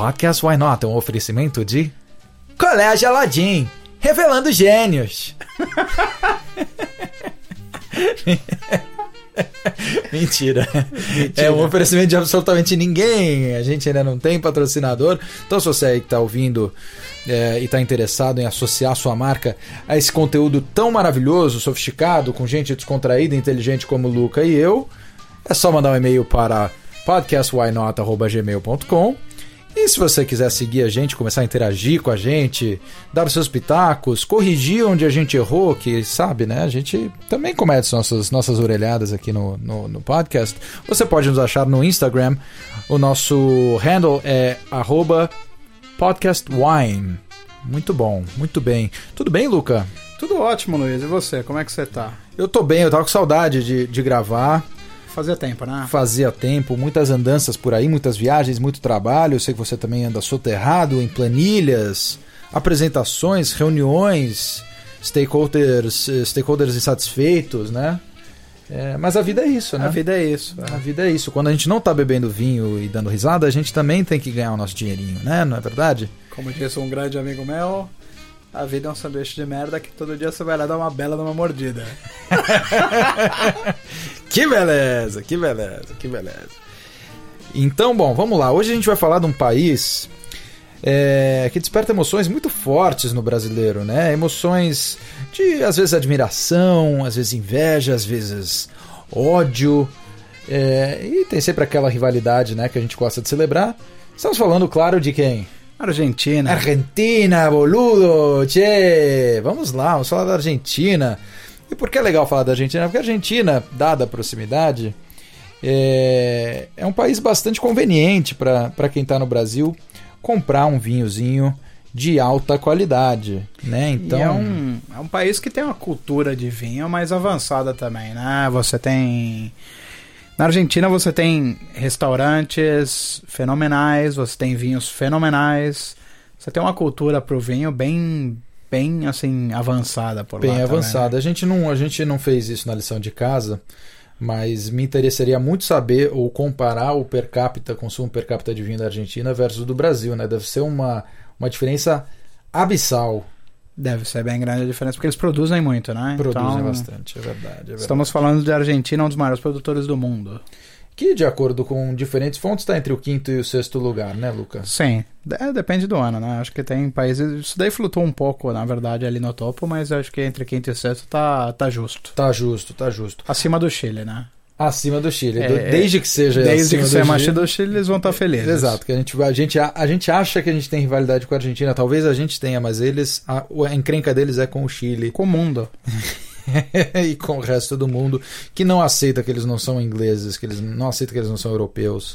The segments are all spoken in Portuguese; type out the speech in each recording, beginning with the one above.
Podcast Why Not é um oferecimento de Colégio Aladim, revelando gênios. Mentira. Mentira. É um oferecimento de absolutamente ninguém. A gente ainda não tem patrocinador. Então, se você aí que está ouvindo é, e está interessado em associar sua marca a esse conteúdo tão maravilhoso, sofisticado, com gente descontraída e inteligente como o Luca e eu, é só mandar um e-mail para podcastwhynot.gmail.com e se você quiser seguir a gente, começar a interagir com a gente, dar os seus pitacos, corrigir onde a gente errou, que sabe, né? A gente também comete nossas, nossas orelhadas aqui no, no, no podcast. Você pode nos achar no Instagram. O nosso handle é podcastwine. Muito bom, muito bem. Tudo bem, Luca? Tudo ótimo, Luiz. E você? Como é que você tá? Eu tô bem, eu tava com saudade de, de gravar. Fazia tempo, né? Fazia tempo, muitas andanças por aí, muitas viagens, muito trabalho. Eu sei que você também anda soterrado em planilhas, apresentações, reuniões, stakeholders, stakeholders insatisfeitos, né? É, mas a vida é isso, né? A vida é isso. É. A vida é isso. Quando a gente não tá bebendo vinho e dando risada, a gente também tem que ganhar o nosso dinheirinho, né? Não é verdade? Como disse um grande amigo meu, a vida é um sanduíche de merda que todo dia você vai lá dar uma bela numa mordida. Que beleza, que beleza, que beleza. Então, bom, vamos lá. Hoje a gente vai falar de um país é, que desperta emoções muito fortes no brasileiro, né? Emoções de, às vezes, admiração, às vezes inveja, às vezes ódio. É, e tem sempre aquela rivalidade, né, que a gente gosta de celebrar. Estamos falando, claro, de quem? Argentina. Argentina, boludo, tchê. Vamos lá, vamos falar da Argentina. E por que é legal falar da Argentina? Porque a Argentina, dada a proximidade, é, é um país bastante conveniente para quem está no Brasil comprar um vinhozinho de alta qualidade, né? Então e é um, é um país que tem uma cultura de vinho mais avançada também, né? Você tem na Argentina você tem restaurantes fenomenais, você tem vinhos fenomenais, você tem uma cultura pro vinho bem bem assim avançada por bem lá. Bem avançada. A gente não a gente não fez isso na lição de casa, mas me interessaria muito saber ou comparar o per capita consumo per capita de vinho da Argentina versus do Brasil, né? Deve ser uma uma diferença abissal. Deve ser bem grande a diferença, porque eles produzem muito, né? Produzem então, bastante, é verdade, é verdade. Estamos falando de Argentina, um dos maiores produtores do mundo que, de acordo com diferentes fontes, está entre o quinto e o sexto lugar, né, Lucas? Sim, é, depende do ano, né? Acho que tem países. Isso daí flutua um pouco, na verdade, ali no topo, mas acho que entre quinto e sexto tá, tá justo. Tá justo, tá justo. Acima do Chile, né? Acima do Chile. É, desde que seja Desde que seja mais do Chile, eles vão estar tá felizes. Exato, que a gente, a, gente, a, a, gente acha que a gente tem rivalidade com a Argentina, talvez a gente tenha, mas eles. A, a encrenca deles é com o Chile. Com o mundo. e com o resto do mundo que não aceita que eles não são ingleses, que eles não aceita que eles não são europeus.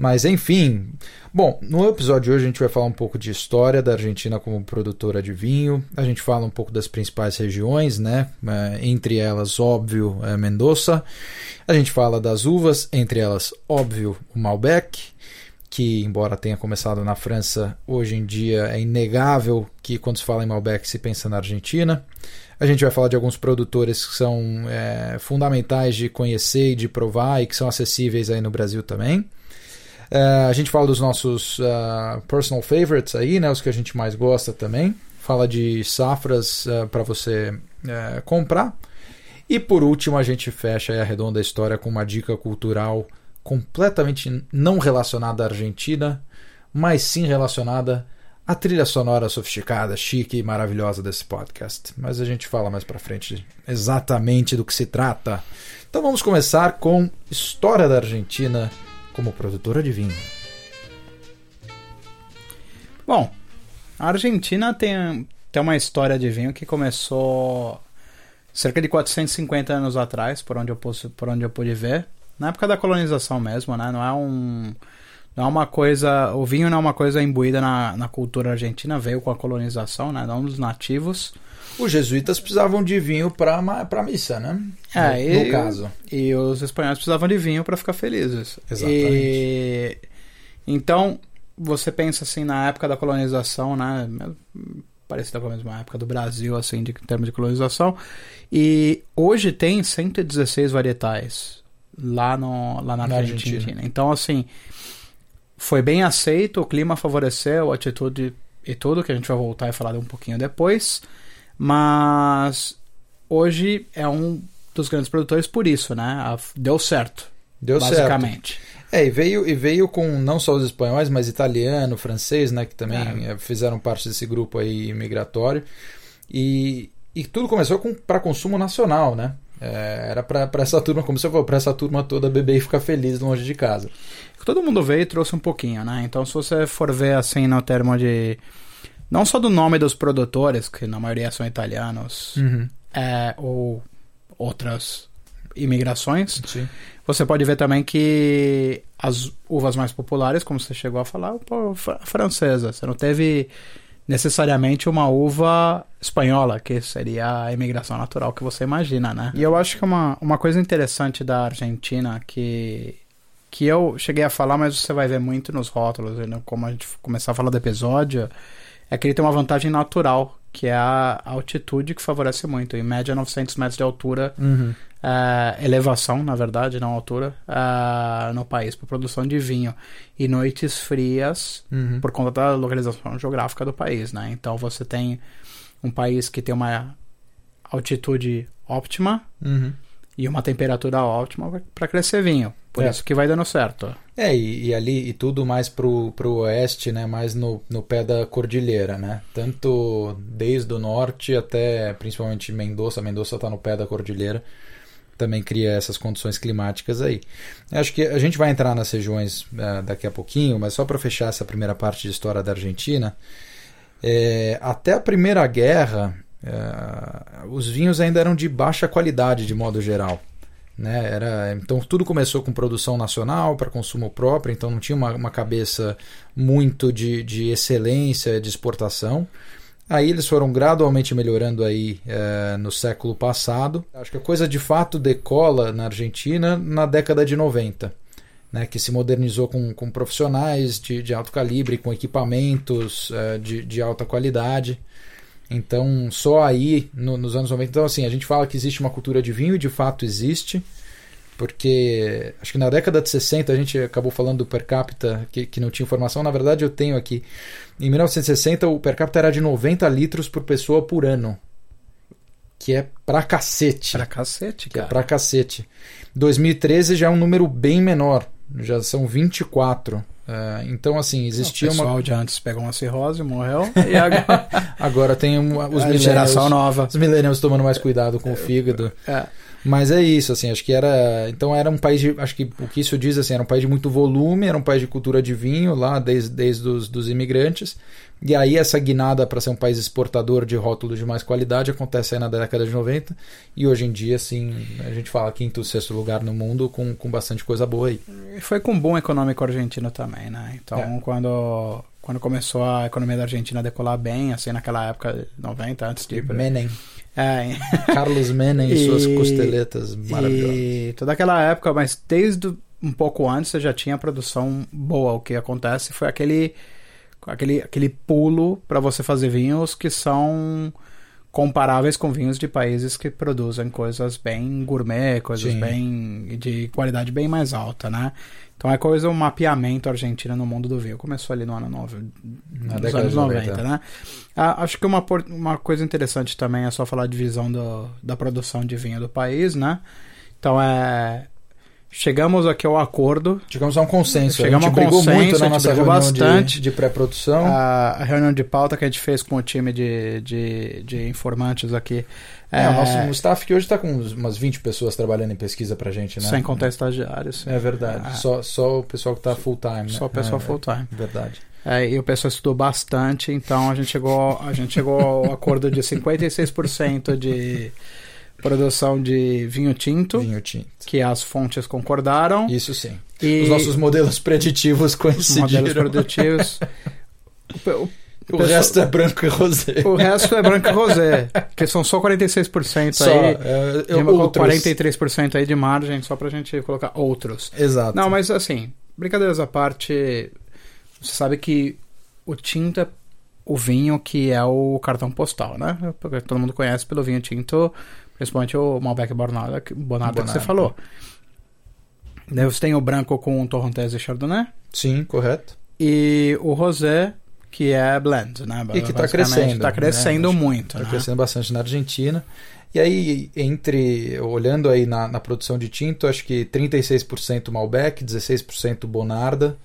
Mas enfim, bom, no episódio de hoje a gente vai falar um pouco de história da Argentina como produtora de vinho. A gente fala um pouco das principais regiões, né? É, entre elas, óbvio, é Mendoza. A gente fala das uvas, entre elas, óbvio, o Malbec que, embora tenha começado na França, hoje em dia é inegável que quando se fala em Malbec se pensa na Argentina. A gente vai falar de alguns produtores que são é, fundamentais de conhecer e de provar e que são acessíveis aí no Brasil também. É, a gente fala dos nossos uh, personal favorites aí, né, os que a gente mais gosta também. Fala de safras uh, para você uh, comprar. E por último, a gente fecha a redonda história com uma dica cultural completamente não relacionada à Argentina, mas sim relacionada a trilha sonora sofisticada, chique e maravilhosa desse podcast. Mas a gente fala mais para frente exatamente do que se trata. Então vamos começar com História da Argentina como produtora de vinho. Bom, a Argentina tem, tem uma história de vinho que começou cerca de 450 anos atrás, por onde eu, por onde eu pude ver. Na época da colonização mesmo, né? Não é um não é uma coisa. O vinho não é uma coisa imbuída na, na cultura argentina, veio com a colonização, né? Não dos nativos. Os jesuítas precisavam de vinho para para missa, né? É, no, e, no caso. E os espanhóis precisavam de vinho para ficar felizes. Exatamente. E, então, você pensa assim na época da colonização, né? Parecida com a mesma época do Brasil, assim, de, em termos de colonização. E hoje tem 116 varietais lá, no, lá na, na Argentina. Argentina. Então, assim, foi bem aceito, o clima favoreceu, a atitude e tudo, que a gente vai voltar e falar um pouquinho depois. Mas hoje é um dos grandes produtores por isso, né? Deu certo. Deu basicamente. certo. É, e veio, e veio com não só os espanhóis, mas italiano, francês, né? Que também é. fizeram parte desse grupo aí migratório. E, e tudo começou para consumo nacional, né? É, era para essa turma, como você falou, para essa turma toda beber e ficar feliz longe de casa. Todo mundo veio e trouxe um pouquinho, né? Então, se você for ver assim no termo de. Não só do nome dos produtores, que na maioria são italianos, uhum. é, ou outras imigrações, Sim. você pode ver também que as uvas mais populares, como você chegou a falar, pô, francesa. Você não teve necessariamente uma uva espanhola, que seria a imigração natural que você imagina, né? E eu acho que uma, uma coisa interessante da Argentina que que eu cheguei a falar, mas você vai ver muito nos rótulos, né? como a gente começar a falar do episódio, é que ele tem uma vantagem natural, que é a altitude que favorece muito. Em média, 900 metros de altura, uhum. é, elevação, na verdade, não altura, é, no país, para produção de vinho. E noites frias, uhum. por conta da localização geográfica do país, né? Então você tem um país que tem uma altitude óptima uhum. E uma temperatura ótima para crescer vinho. Por É. isso que vai dando certo. É, e, e ali, e tudo mais pro, pro oeste, né? Mais no, no pé da cordilheira, né? Tanto desde o norte até principalmente Mendoza. Mendoza tá no pé da cordilheira. Também cria essas condições climáticas aí. Acho que a gente vai entrar nas regiões eh, daqui a pouquinho, mas só para fechar essa primeira parte de história da Argentina, é, até a Primeira Guerra, eh, os vinhos ainda eram de baixa qualidade de modo geral. Né? Era, então tudo começou com produção nacional para consumo próprio, então não tinha uma, uma cabeça muito de, de excelência de exportação. Aí eles foram gradualmente melhorando aí eh, no século passado. Acho que a coisa de fato decola na Argentina na década de 90. Né, que se modernizou com, com profissionais de, de alto calibre, com equipamentos eh, de, de alta qualidade. Então, só aí, no- nos anos 90. Então, assim, a gente fala que existe uma cultura de vinho e de fato existe, porque acho que na década de 60 a gente acabou falando do per capita que, que não tinha informação. Na verdade, eu tenho aqui. Em 1960, o per capita era de 90 litros por pessoa por ano. Que é pra cacete. Pra cacete, Que é cara. pra cacete. 2013 já é um número bem menor. Já são 24. É, então, assim, O existia pessoal uma. de antes pegou uma cirrose, morreu. E agora Agora tem uma, os a millennials. geração nova. Os millennials tomando mais cuidado com o fígado. É. Mas é isso, assim, acho que era. Então era um país de. Acho que o que isso diz assim, era um país de muito volume, era um país de cultura de vinho lá, desde, desde os dos imigrantes. E aí essa guinada para ser um país exportador de rótulos de mais qualidade acontece aí na década de 90. E hoje em dia, assim, a gente fala quinto, sexto lugar no mundo com, com bastante coisa boa aí. E foi com um bom econômico argentino também, né? Então, É. quando, quando começou a economia da Argentina a decolar bem, assim, naquela época, 90, antes de... Menem. É, Carlos Menem e suas costeletas maravilhosas. E toda aquela época, mas desde um pouco antes você já tinha produção boa. O que acontece foi aquele aquele, aquele pulo para você fazer vinhos que são comparáveis com vinhos de países que produzem coisas bem gourmet, coisas Sim. bem de qualidade bem mais alta, né? Então é coisa um mapeamento argentino no mundo do vinho. Começou ali no ano 9, Na nos anos de 90, 90, né? Ah, acho que uma, uma coisa interessante também é só falar de visão do, da produção de vinho do país, né? Então é. Chegamos aqui ao acordo. Chegamos a um consenso. Chegamos a a gente um brigou consenso, muito a na nossa brigou reunião de- bastante. de, pré-produção. A, a reunião de pauta que a gente fez com o time de, de, de informantes aqui. É, o nosso staff que hoje está com umas 20 pessoas trabalhando em pesquisa pra gente, né? Sem contar estagiários. É verdade. Ah. Só, só o pessoal que tá full time, né? Só o pessoal é, full time. é Verdade. É, e o pessoal estudou bastante, então a gente chegou, a gente chegou ao acordo de 56% de produção de vinho tinto, Vinho tinto. que as fontes concordaram. Isso sim. E Os nossos modelos preditivos os coincidiram. modelos produtivos. O, o- resto é branco e rosé. o resto é branco e rosé, que são só 46% Só, aí. é, De é, uma- outros. 43% aí de margem, só pra gente colocar outros. Exato. Não, mas assim, brincadeiras à parte, você sabe que o tinto é o vinho que é o cartão postal, né? Porque todo mundo conhece pelo vinho tinto, principalmente o Malbec Bonarda, que- você falou. Daí você tem o branco com Torrontés e Chardonnay. Sim, correto. E o rosé, que é blend, né? E que está crescendo. Está crescendo né? muito. Está né? crescendo bastante na Argentina. E aí, entre olhando aí na, na produção de tinto, acho que 36% Malbec, 16% Bonarda.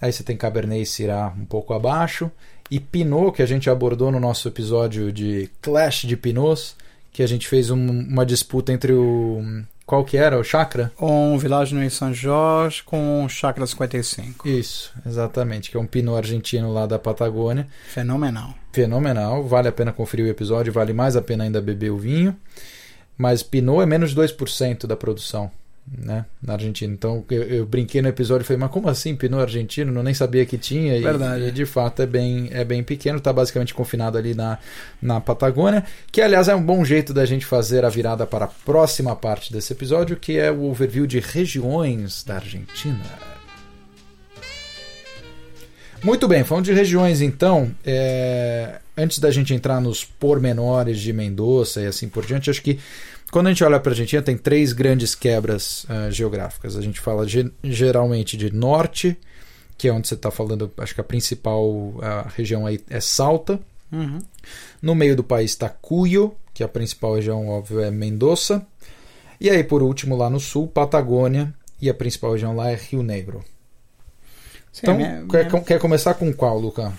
Aí você tem Cabernet e Syrah um pouco abaixo. E Pinot, que a gente abordou no nosso episódio de Clash de Pinots, que a gente fez um, uma disputa entre o. Qual que era? O Chakra? Um Village no São Jorge com um Chakra 55. Isso, exatamente. Que é um Pinot argentino lá da Patagônia. Fenomenal. Fenomenal. Vale a pena conferir o episódio, vale mais a pena ainda beber o vinho. Mas Pinot é menos de 2% da produção né, na Argentina. Então eu, eu, brinquei no episódio e falei, mas como assim Pinot argentino? Eu nem sabia que tinha. Verdade. E, e, de fato é bem, é bem pequeno, está basicamente confinado ali na, na Patagônia, que aliás é um bom jeito da gente fazer a virada para a próxima parte desse episódio, que é o overview de regiões da Argentina. Muito bem, falando de regiões então, é... antes da gente entrar nos pormenores de Mendoza e assim por diante, acho que quando a gente olha para a Argentina, tem três grandes quebras uh, geográficas. A gente fala ge geralmente de norte, que é onde você está falando, acho que a principal a região aí é Salta. Uhum. No meio do país está Cuyo, que a principal região, óbvio, é Mendoza. E aí, por último, lá no sul, Patagônia, e a principal região lá é Rio Negro. Sim, então, minha, quer, minha... quer começar com qual, Luca?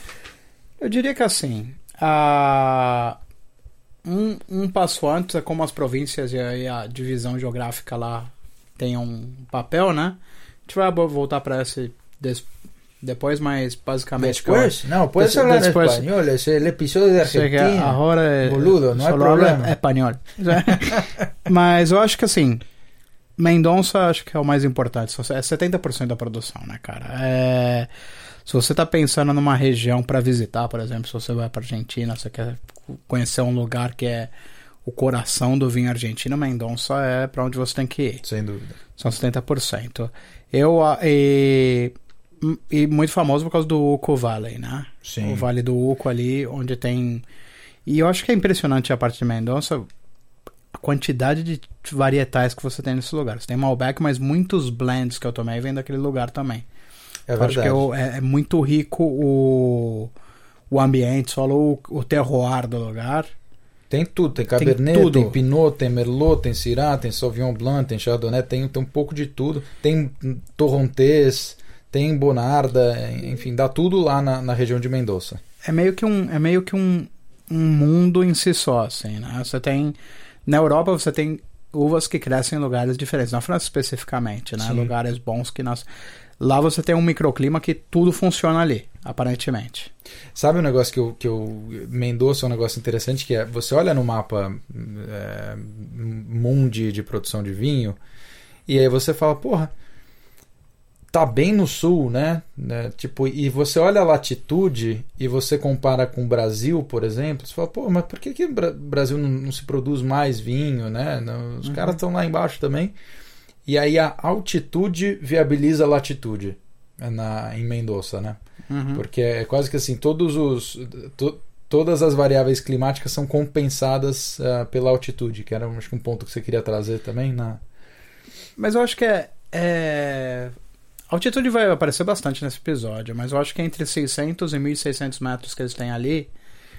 Eu diria que assim, a um, um passo antes é como as províncias e a, e a, divisão geográfica lá tem um papel, né? A gente vai voltar para esse des, depois, mas basicamente. Depois? Não, pode falar em espanhol, é o episódio de Argentina. Agora é. Boludo, não é problema. É espanhol. mas eu acho que assim. Mendonça acho que é o mais importante. É 70% da produção, né, cara? É. Se você está pensando numa região para visitar, por exemplo, se você vai para Argentina, você quer conhecer um lugar que é o coração do vinho argentino, Mendonça é para onde você tem que ir. Sem dúvida. São 70%. Eu e, e muito famoso por causa do Uco Valley, né? Sim. O Vale do Uco ali, onde tem e eu acho que é impressionante a parte de Mendonça a quantidade de varietais que você tem nesse lugar. Você tem Malbec, mas muitos blends que eu tomei vêm daquele lugar também. É verdade. Acho que eu, é, é, muito rico o, o ambiente, só o, o terroir do lugar. Tem tudo, tem Cabernet, tem, tem Pinot, tem Merlot, tem Syrah, tem Sauvignon Blanc, tem Chardonnay, tem, tem um pouco de tudo. Tem Torrontés, tem Bonarda, enfim, dá tudo lá na, na região de Mendoza. É meio que um, é meio que um, um mundo em si só, assim, né? Você tem na Europa você tem uvas que crescem em lugares diferentes, na França especificamente, né? Sim. Lugares bons que nós Lá você tem um microclima que tudo funciona ali, aparentemente. Sabe um negócio que eu, que eu Mendoza é um negócio interessante que é você olha no mapa é, mundi de produção de vinho e aí você fala, porra, tá bem no sul, né? né? Tipo, e você olha a latitude e você compara com o Brasil, por exemplo, você fala, pô, mas por que, que o Brasil não, não se produz mais vinho, né? Os uhum. caras estão lá embaixo também. E aí a altitude viabiliza a latitude na, em Mendoza, né? Uhum. Porque é quase que assim, todos os. To, todas as variáveis climáticas são compensadas uh, pela altitude, que era acho que um ponto que você queria trazer também na. Mas eu acho que é, é... A altitude vai aparecer bastante nesse episódio, mas eu acho que é entre 600 e 1600 metros que eles têm ali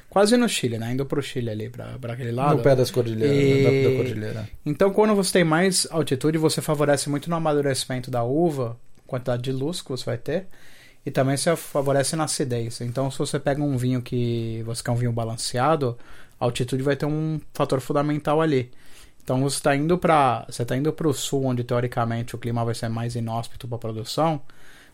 quase no Chile, né? Indo pro Chile ali, pra, pra aquele lado. No pé das cordilheiras, e... da, da cordilheira. Então, quando você tem mais altitude, você favorece muito no amadurecimento da uva, quantidade de luz que você vai ter, e também você favorece na acidez. Então, se você pega um vinho que você quer um vinho balanceado, a altitude vai ter um fator fundamental ali. Então, você está indo para você tá indo para o sul, onde teoricamente o clima vai ser mais inóspito para a produção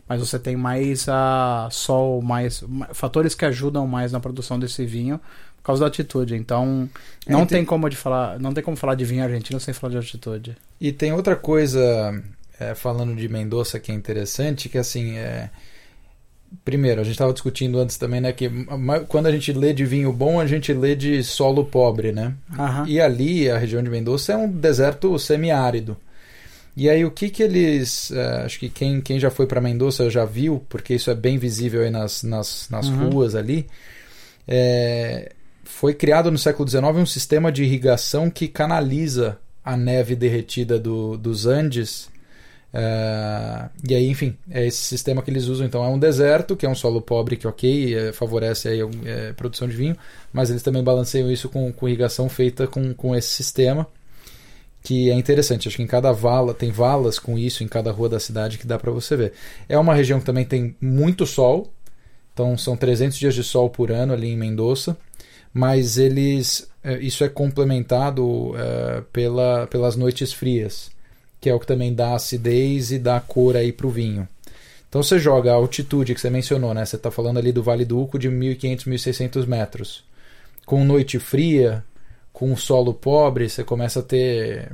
mas você tem mais a sol, mais fatores que ajudam mais na produção desse vinho por causa da altitude. Então, não é, tem, tem, como de falar, não tem como falar de vinho argentino sem falar de altitude. E tem outra coisa é, falando de Mendoza que é interessante, que assim, é primeiro, a gente estava discutindo antes também, né, que quando a gente lê de vinho bom, a gente lê de solo pobre, né? Uhum. E ali, a região de Mendoza é um deserto semiárido. E aí o que que eles, uh, acho que quem, quem já foi para Mendoza já viu, porque isso é bem visível aí nas, nas, nas uhum. ruas ali, é, foi criado no século XIX um sistema de irrigação que canaliza a neve derretida do, dos Andes Uh, e aí, enfim, é esse sistema que eles usam. Então, é um deserto, que é um solo pobre, que ok, é, favorece aí, é, a produção de vinho, mas eles também balanceiam isso com, com irrigação feita com, com esse sistema, que é interessante. Acho que em cada vala, tem valas com isso em cada rua da cidade que dá para você ver. É uma região que também tem muito sol, então são 300 dias de sol por ano ali em Mendoza, mas eles é, isso é complementado uh, pela, pelas noites frias que é o que também dá acidez e dá cor aí para o vinho. Então você joga a altitude que você mencionou, né? Você está falando ali do Vale do Uco de 1.500, 1.600 metros. Com noite fria, com solo pobre, você começa a ter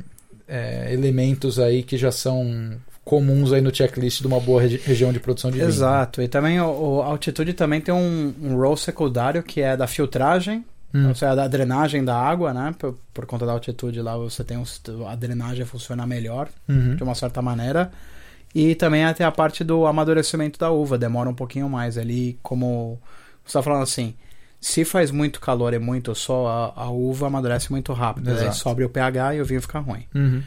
é, elementos aí que já são comuns aí no checklist de uma boa regi região de produção de vinho. Exato. E também a altitude também tem um, um role secundário que é da filtragem Hum. Seja, a drenagem da água, né? Por, por, conta da altitude lá, você tem um, a drenagem funciona melhor, uhum. de uma certa maneira. E também até a parte do amadurecimento da uva, demora um pouquinho mais ali, como você está falando assim, se faz muito calor e muito sol, a, a uva amadurece muito rápido, né? sobe o pH e o vinho fica ruim. Uhum.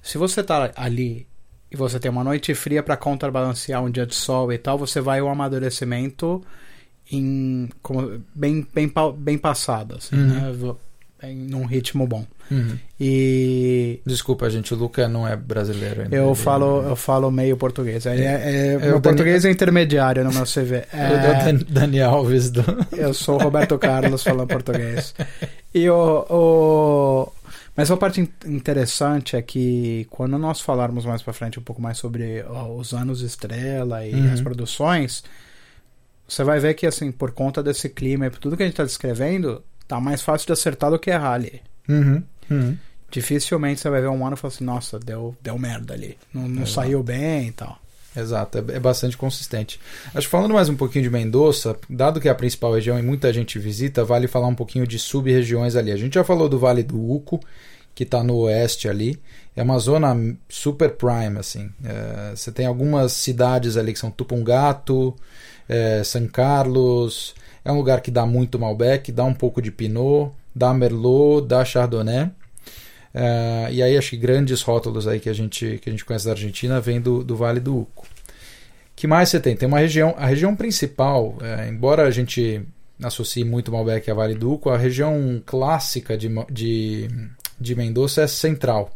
Se você está ali e você tem uma noite fria para contrabalancear um dia de sol e tal, você vai o amadurecimento em como, bem, bem, bem passado, assim, uhum. né? em num ritmo bom. Uhum. E desculpa, gente, o Luca não é brasileiro ainda. Eu falo, eu falo meio português. É, é, é, é o português é intermediário no meu CV. É, o Dani Alves do. Eu sou o Roberto Carlos falando português. E o, o mas a parte interessante é que quando nós falarmos mais para frente um pouco mais sobre ó, os anos estrela e uhum. as produções, você vai ver que, assim, por conta desse clima e por tudo que a gente está descrevendo, tá mais fácil de acertar do que errar ali. Uhum, uhum. Dificilmente você vai ver um ano e falar assim, nossa, deu, deu merda ali. Não, não saiu bem e tal. Exato, é, é, bastante consistente. Acho que falando mais um pouquinho de Mendoza, dado que é a principal região e muita gente visita, vale falar um pouquinho de sub-regiões ali. A gente já falou do Vale do Uco, que está no oeste ali. É uma zona super prime, assim. É, você tem algumas cidades ali que são Tupungato, é, San Carlos. É um lugar que dá muito Malbec, dá um pouco de Pinot, dá Merlot, dá Chardonnay. É, e aí acho que grandes rótulos aí que a gente, que a gente conhece da Argentina vêm do, do Vale do Uco. que mais você tem? Tem uma região, a região principal, é, embora a gente associe muito Malbec a Vale do Uco, a região clássica de, de, de Mendoza é central,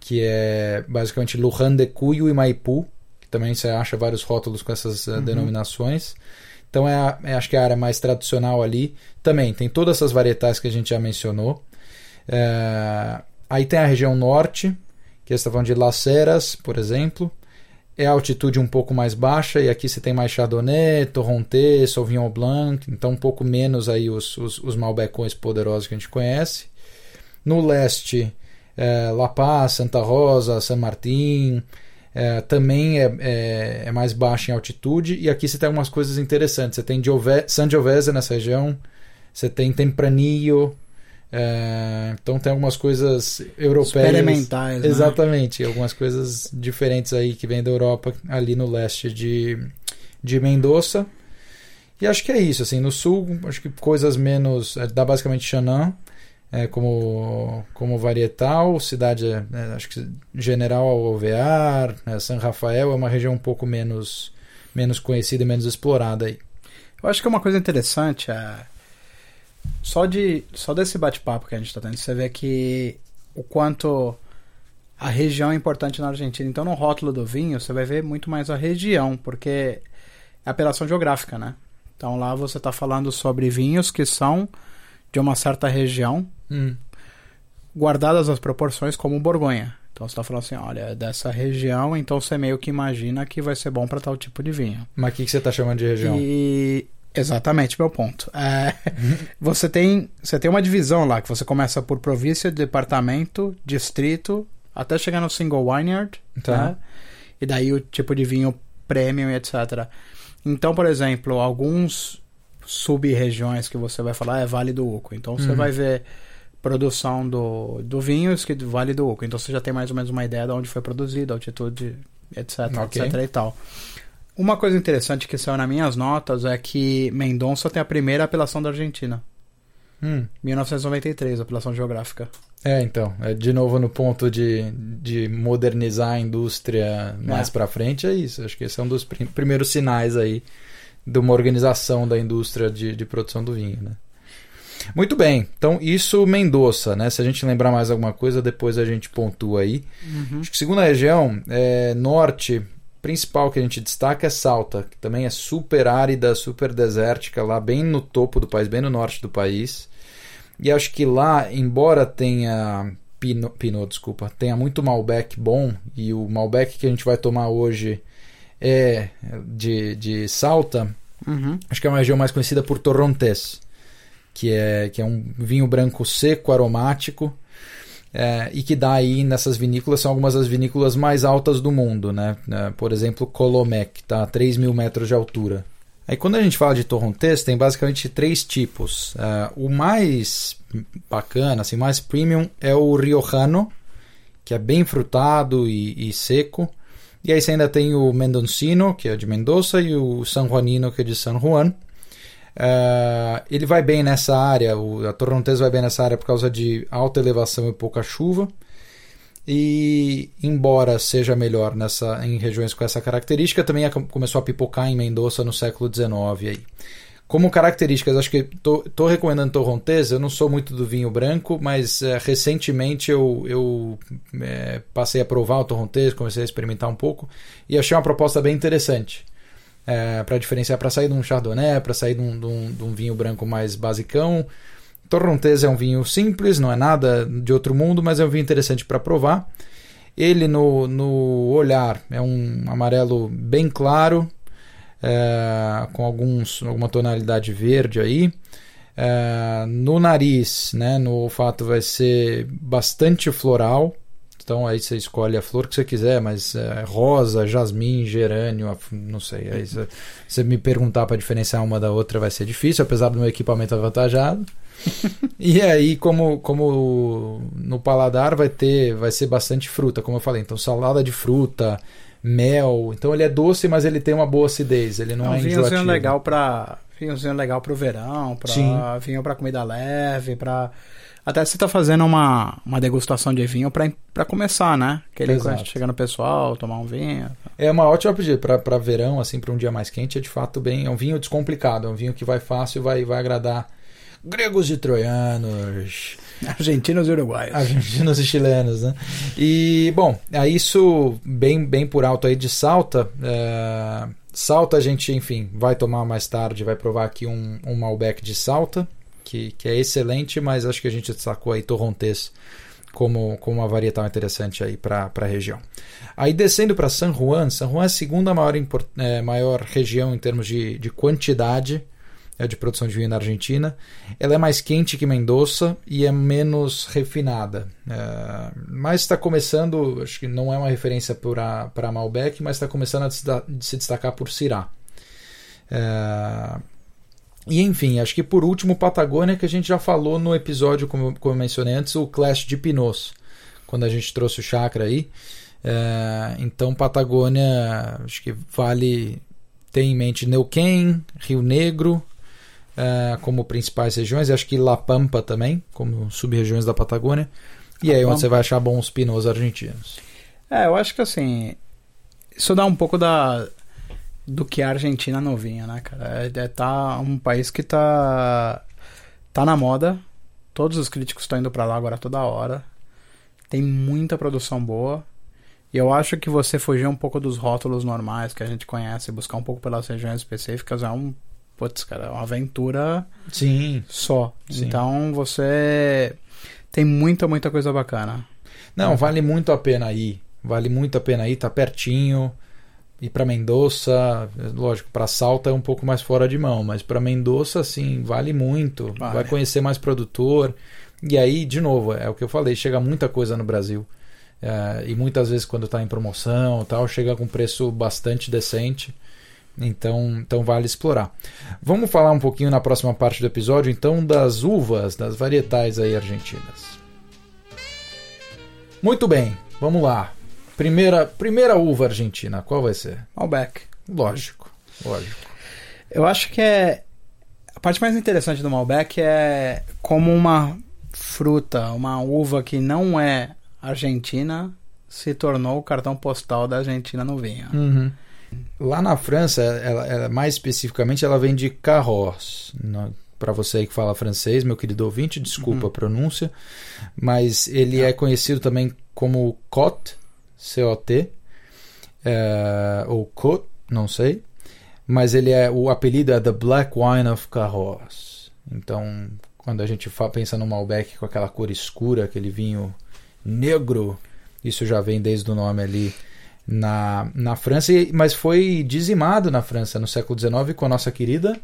que é basicamente Luján de Cuyo e Maipú, também você acha vários rótulos com essas uh, denominações. Então é, a, é, acho que é a área mais tradicional ali. Também tem todas essas varietais que a gente já mencionou. É, aí tem a região norte, que está falando de Laceras, por exemplo. É a altitude um pouco mais baixa, e aqui você tem mais Chardonnay, Torronté, Sauvignon Blanc, então um pouco menos aí os, os, os Malbecões poderosos que a gente conhece. No leste, é, La Paz, Santa Rosa, San Martín, é, também é, é, é, mais baixa em altitude. E aqui você tem algumas coisas interessantes. Você tem Giove San Giovese nessa região, você tem Tempranillo. É, então tem algumas coisas europeias. Experimentais. Né? Exatamente. Né? Algumas coisas diferentes aí que vêm da Europa, ali no leste de, de Mendoza. E acho que é isso. Assim, no sul, acho que coisas menos. É, dá basicamente Xanã é, como, como varietal, cidade, é, acho que General Alvear, né, San Rafael é uma região um pouco menos, menos conhecida menos explorada aí. Eu acho que é uma coisa interessante, é, só, de, só desse bate-papo que a gente está tendo, você vê que o quanto a região é importante na Argentina. Então, no rótulo do vinho, você vai ver muito mais a região, porque é apelação geográfica, né? Então, lá você está falando sobre vinhos que são de uma certa região, hum. guardadas as proporções como Borgonha. Então você está falando assim, olha, é dessa região, então você meio que imagina que vai ser bom para tal tipo de vinho. Mas o que, que você está chamando de região? E exatamente meu ponto. É, você tem você tem uma divisão lá que você começa por província, departamento, distrito, até chegar no single vineyard, tá? Né? E daí o tipo de vinho premium, etc. Então, por exemplo, alguns sub-regiões que você vai falar é Vale do Uco. Então você uhum. vai ver produção do, do vinho que do Vale do Uco. Então você já tem mais ou menos uma ideia de onde foi produzido, altitude, etc, okay. etc e tal. Uma coisa interessante que saiu nas minhas notas é que Mendonça tem a primeira apelação da Argentina. Hum. 1993, apelação geográfica. É, então, é de novo no ponto de, de modernizar a indústria mais É. pra frente, é isso. Acho que esse é um dos prim- primeiros sinais aí de uma organização da indústria de, de produção do vinho, né? Muito bem, então isso Mendoza, né? Se a gente lembrar mais alguma coisa, depois a gente pontua aí. Acho que segunda região, é, norte, principal que a gente destaca é Salta, que também é super árida, super desértica, lá bem no topo do país, bem no norte do país. E acho que lá, embora tenha Pinot, Pinot desculpa, tenha muito Malbec bom, e o Malbec que a gente vai tomar hoje é de, de Salta, Uhum. acho que é uma região mais conhecida por Torrontés, que é, que é um vinho branco seco, aromático, é, e que dá aí nessas vinícolas, são algumas das vinícolas mais altas do mundo, né? É, por exemplo, Colomec, que está a 3 mil metros de altura. Aí quando a gente fala de Torrontés, tem basicamente três tipos. É, o mais bacana, assim, mais premium é o Riojano, que é bem frutado e, e seco. E aí você ainda tem o Mendoncino, que é de Mendoza, e o San Juanino, que é de San Juan. Uh, ele vai bem nessa área, o, a Torrontés vai bem nessa área por causa de alta elevação e pouca chuva. E embora seja melhor nessa, em regiões com essa característica, também começou a pipocar em Mendoza no século XIX. Aí. Como características, acho que estou recomendando Torrontés. Eu não sou muito do vinho branco, mas eh, recentemente eu, eu eh, passei a provar o Torrontés, comecei a experimentar um pouco e achei uma proposta bem interessante para diferenciar, para sair de um Chardonnay, para sair de um, de um- de um vinho branco mais basicão. Torrontés é um vinho simples, não é nada de outro mundo, mas é um vinho interessante para provar. Ele no, no olhar é um amarelo bem claro, é, com alguns, alguma tonalidade verde aí. É, no nariz, né, no olfato vai ser bastante floral. Então aí você escolhe a flor que você quiser, mas é, rosa, jasmim, gerânio, não sei. Aí você, você me perguntar para diferenciar uma da outra vai ser difícil, apesar do meu equipamento avantajado. e aí, como, como no paladar vai ter, vai ser bastante fruta, como eu falei. Então salada de fruta, mel. Então ele é doce, mas ele tem uma boa acidez. Ele não é um é, enjoativo. legal pra. Vinhozinho legal pro verão, pra Sim. vinho pra comida leve, pra. Até você tá fazendo uma, uma degustação de vinho pra, pra começar, né? Aquele Exato. quando chega no pessoal, tomar um vinho. É uma ótima pedida para verão, assim, para um dia mais quente. É de fato bem. É um vinho descomplicado. É um vinho que vai fácil, vai, vai agradar gregos e troianos, Argentinos e uruguaios. argentinos e chilenos, né? E, bom, é isso bem, bem por alto aí de Salta. É, Salta a gente, enfim, vai tomar mais tarde, vai provar aqui um, um Malbec de Salta, que, que é excelente, mas acho que a gente destacou aí Torrontés como, como uma varietal interessante aí para a região. Aí descendo para San Juan, San Juan é a segunda maior, import- é, maior região em termos de, de quantidade é, de produção de vinho na Argentina. Ela é mais quente que Mendoza e é menos refinada. É, mas está começando, acho que não é uma referência para Malbec, mas está começando a se destacar por Syrah. É, e enfim, acho que por último, Patagônia, que a gente já falou no episódio, como, como eu mencionei antes, o Clash de Pinos, quando a gente trouxe o Chakra aí. É, então, Patagônia, acho que vale ter em mente Neuquén, Rio Negro, é, como principais regiões, e acho que La Pampa também, como sub-regiões da Patagônia. E La aí, Pampa. onde você vai achar bons pinos argentinos. É, eu acho que assim. Isso dá um pouco da. Do que a Argentina novinha, né, cara? É, é tá um país que tá. Tá na moda. Todos os críticos estão indo pra lá agora toda hora. Tem muita produção boa. E eu acho que você fugir um pouco dos rótulos normais que a gente conhece, buscar um pouco pelas regiões específicas, é um. Putz, cara, é uma aventura Sim. só. Sim. Então você. Tem muita, muita coisa bacana. Não, Uhum. vale muito a pena ir. Vale muito a pena ir, tá pertinho. Ir para Mendoza, lógico, para Salta é um pouco mais fora de mão, mas para Mendoza, sim, vale muito. Vale. Vai conhecer mais produtor. E aí, de novo, é o que eu falei, chega muita coisa no Brasil. É, e muitas vezes quando está em promoção tal, chega com preço bastante decente. Então, então vale explorar. Vamos falar um pouquinho na próxima parte do episódio, então, das uvas, das varietais aí argentinas. Muito bem, vamos lá. Primeira, primeira uva argentina, qual vai ser? Malbec. Lógico, lógico. Eu acho que é. A parte mais interessante do Malbec é como uma fruta, uma uva que não é argentina, se tornou o cartão postal da Argentina no vinho. Uhum. Lá na França, ela, ela, mais especificamente, ela vem de Carros. Para você aí que fala francês, meu querido ouvinte, desculpa a pronúncia, mas ele é conhecido também como Cot, C-O-T, é, ou Cot, não sei, mas ele é o apelido é The Black Wine of Carros. Então, quando a gente pensa no Malbec com aquela cor escura, aquele vinho negro, isso já vem desde o nome ali na, na França, mas foi dizimado na França no século XIX com a nossa querida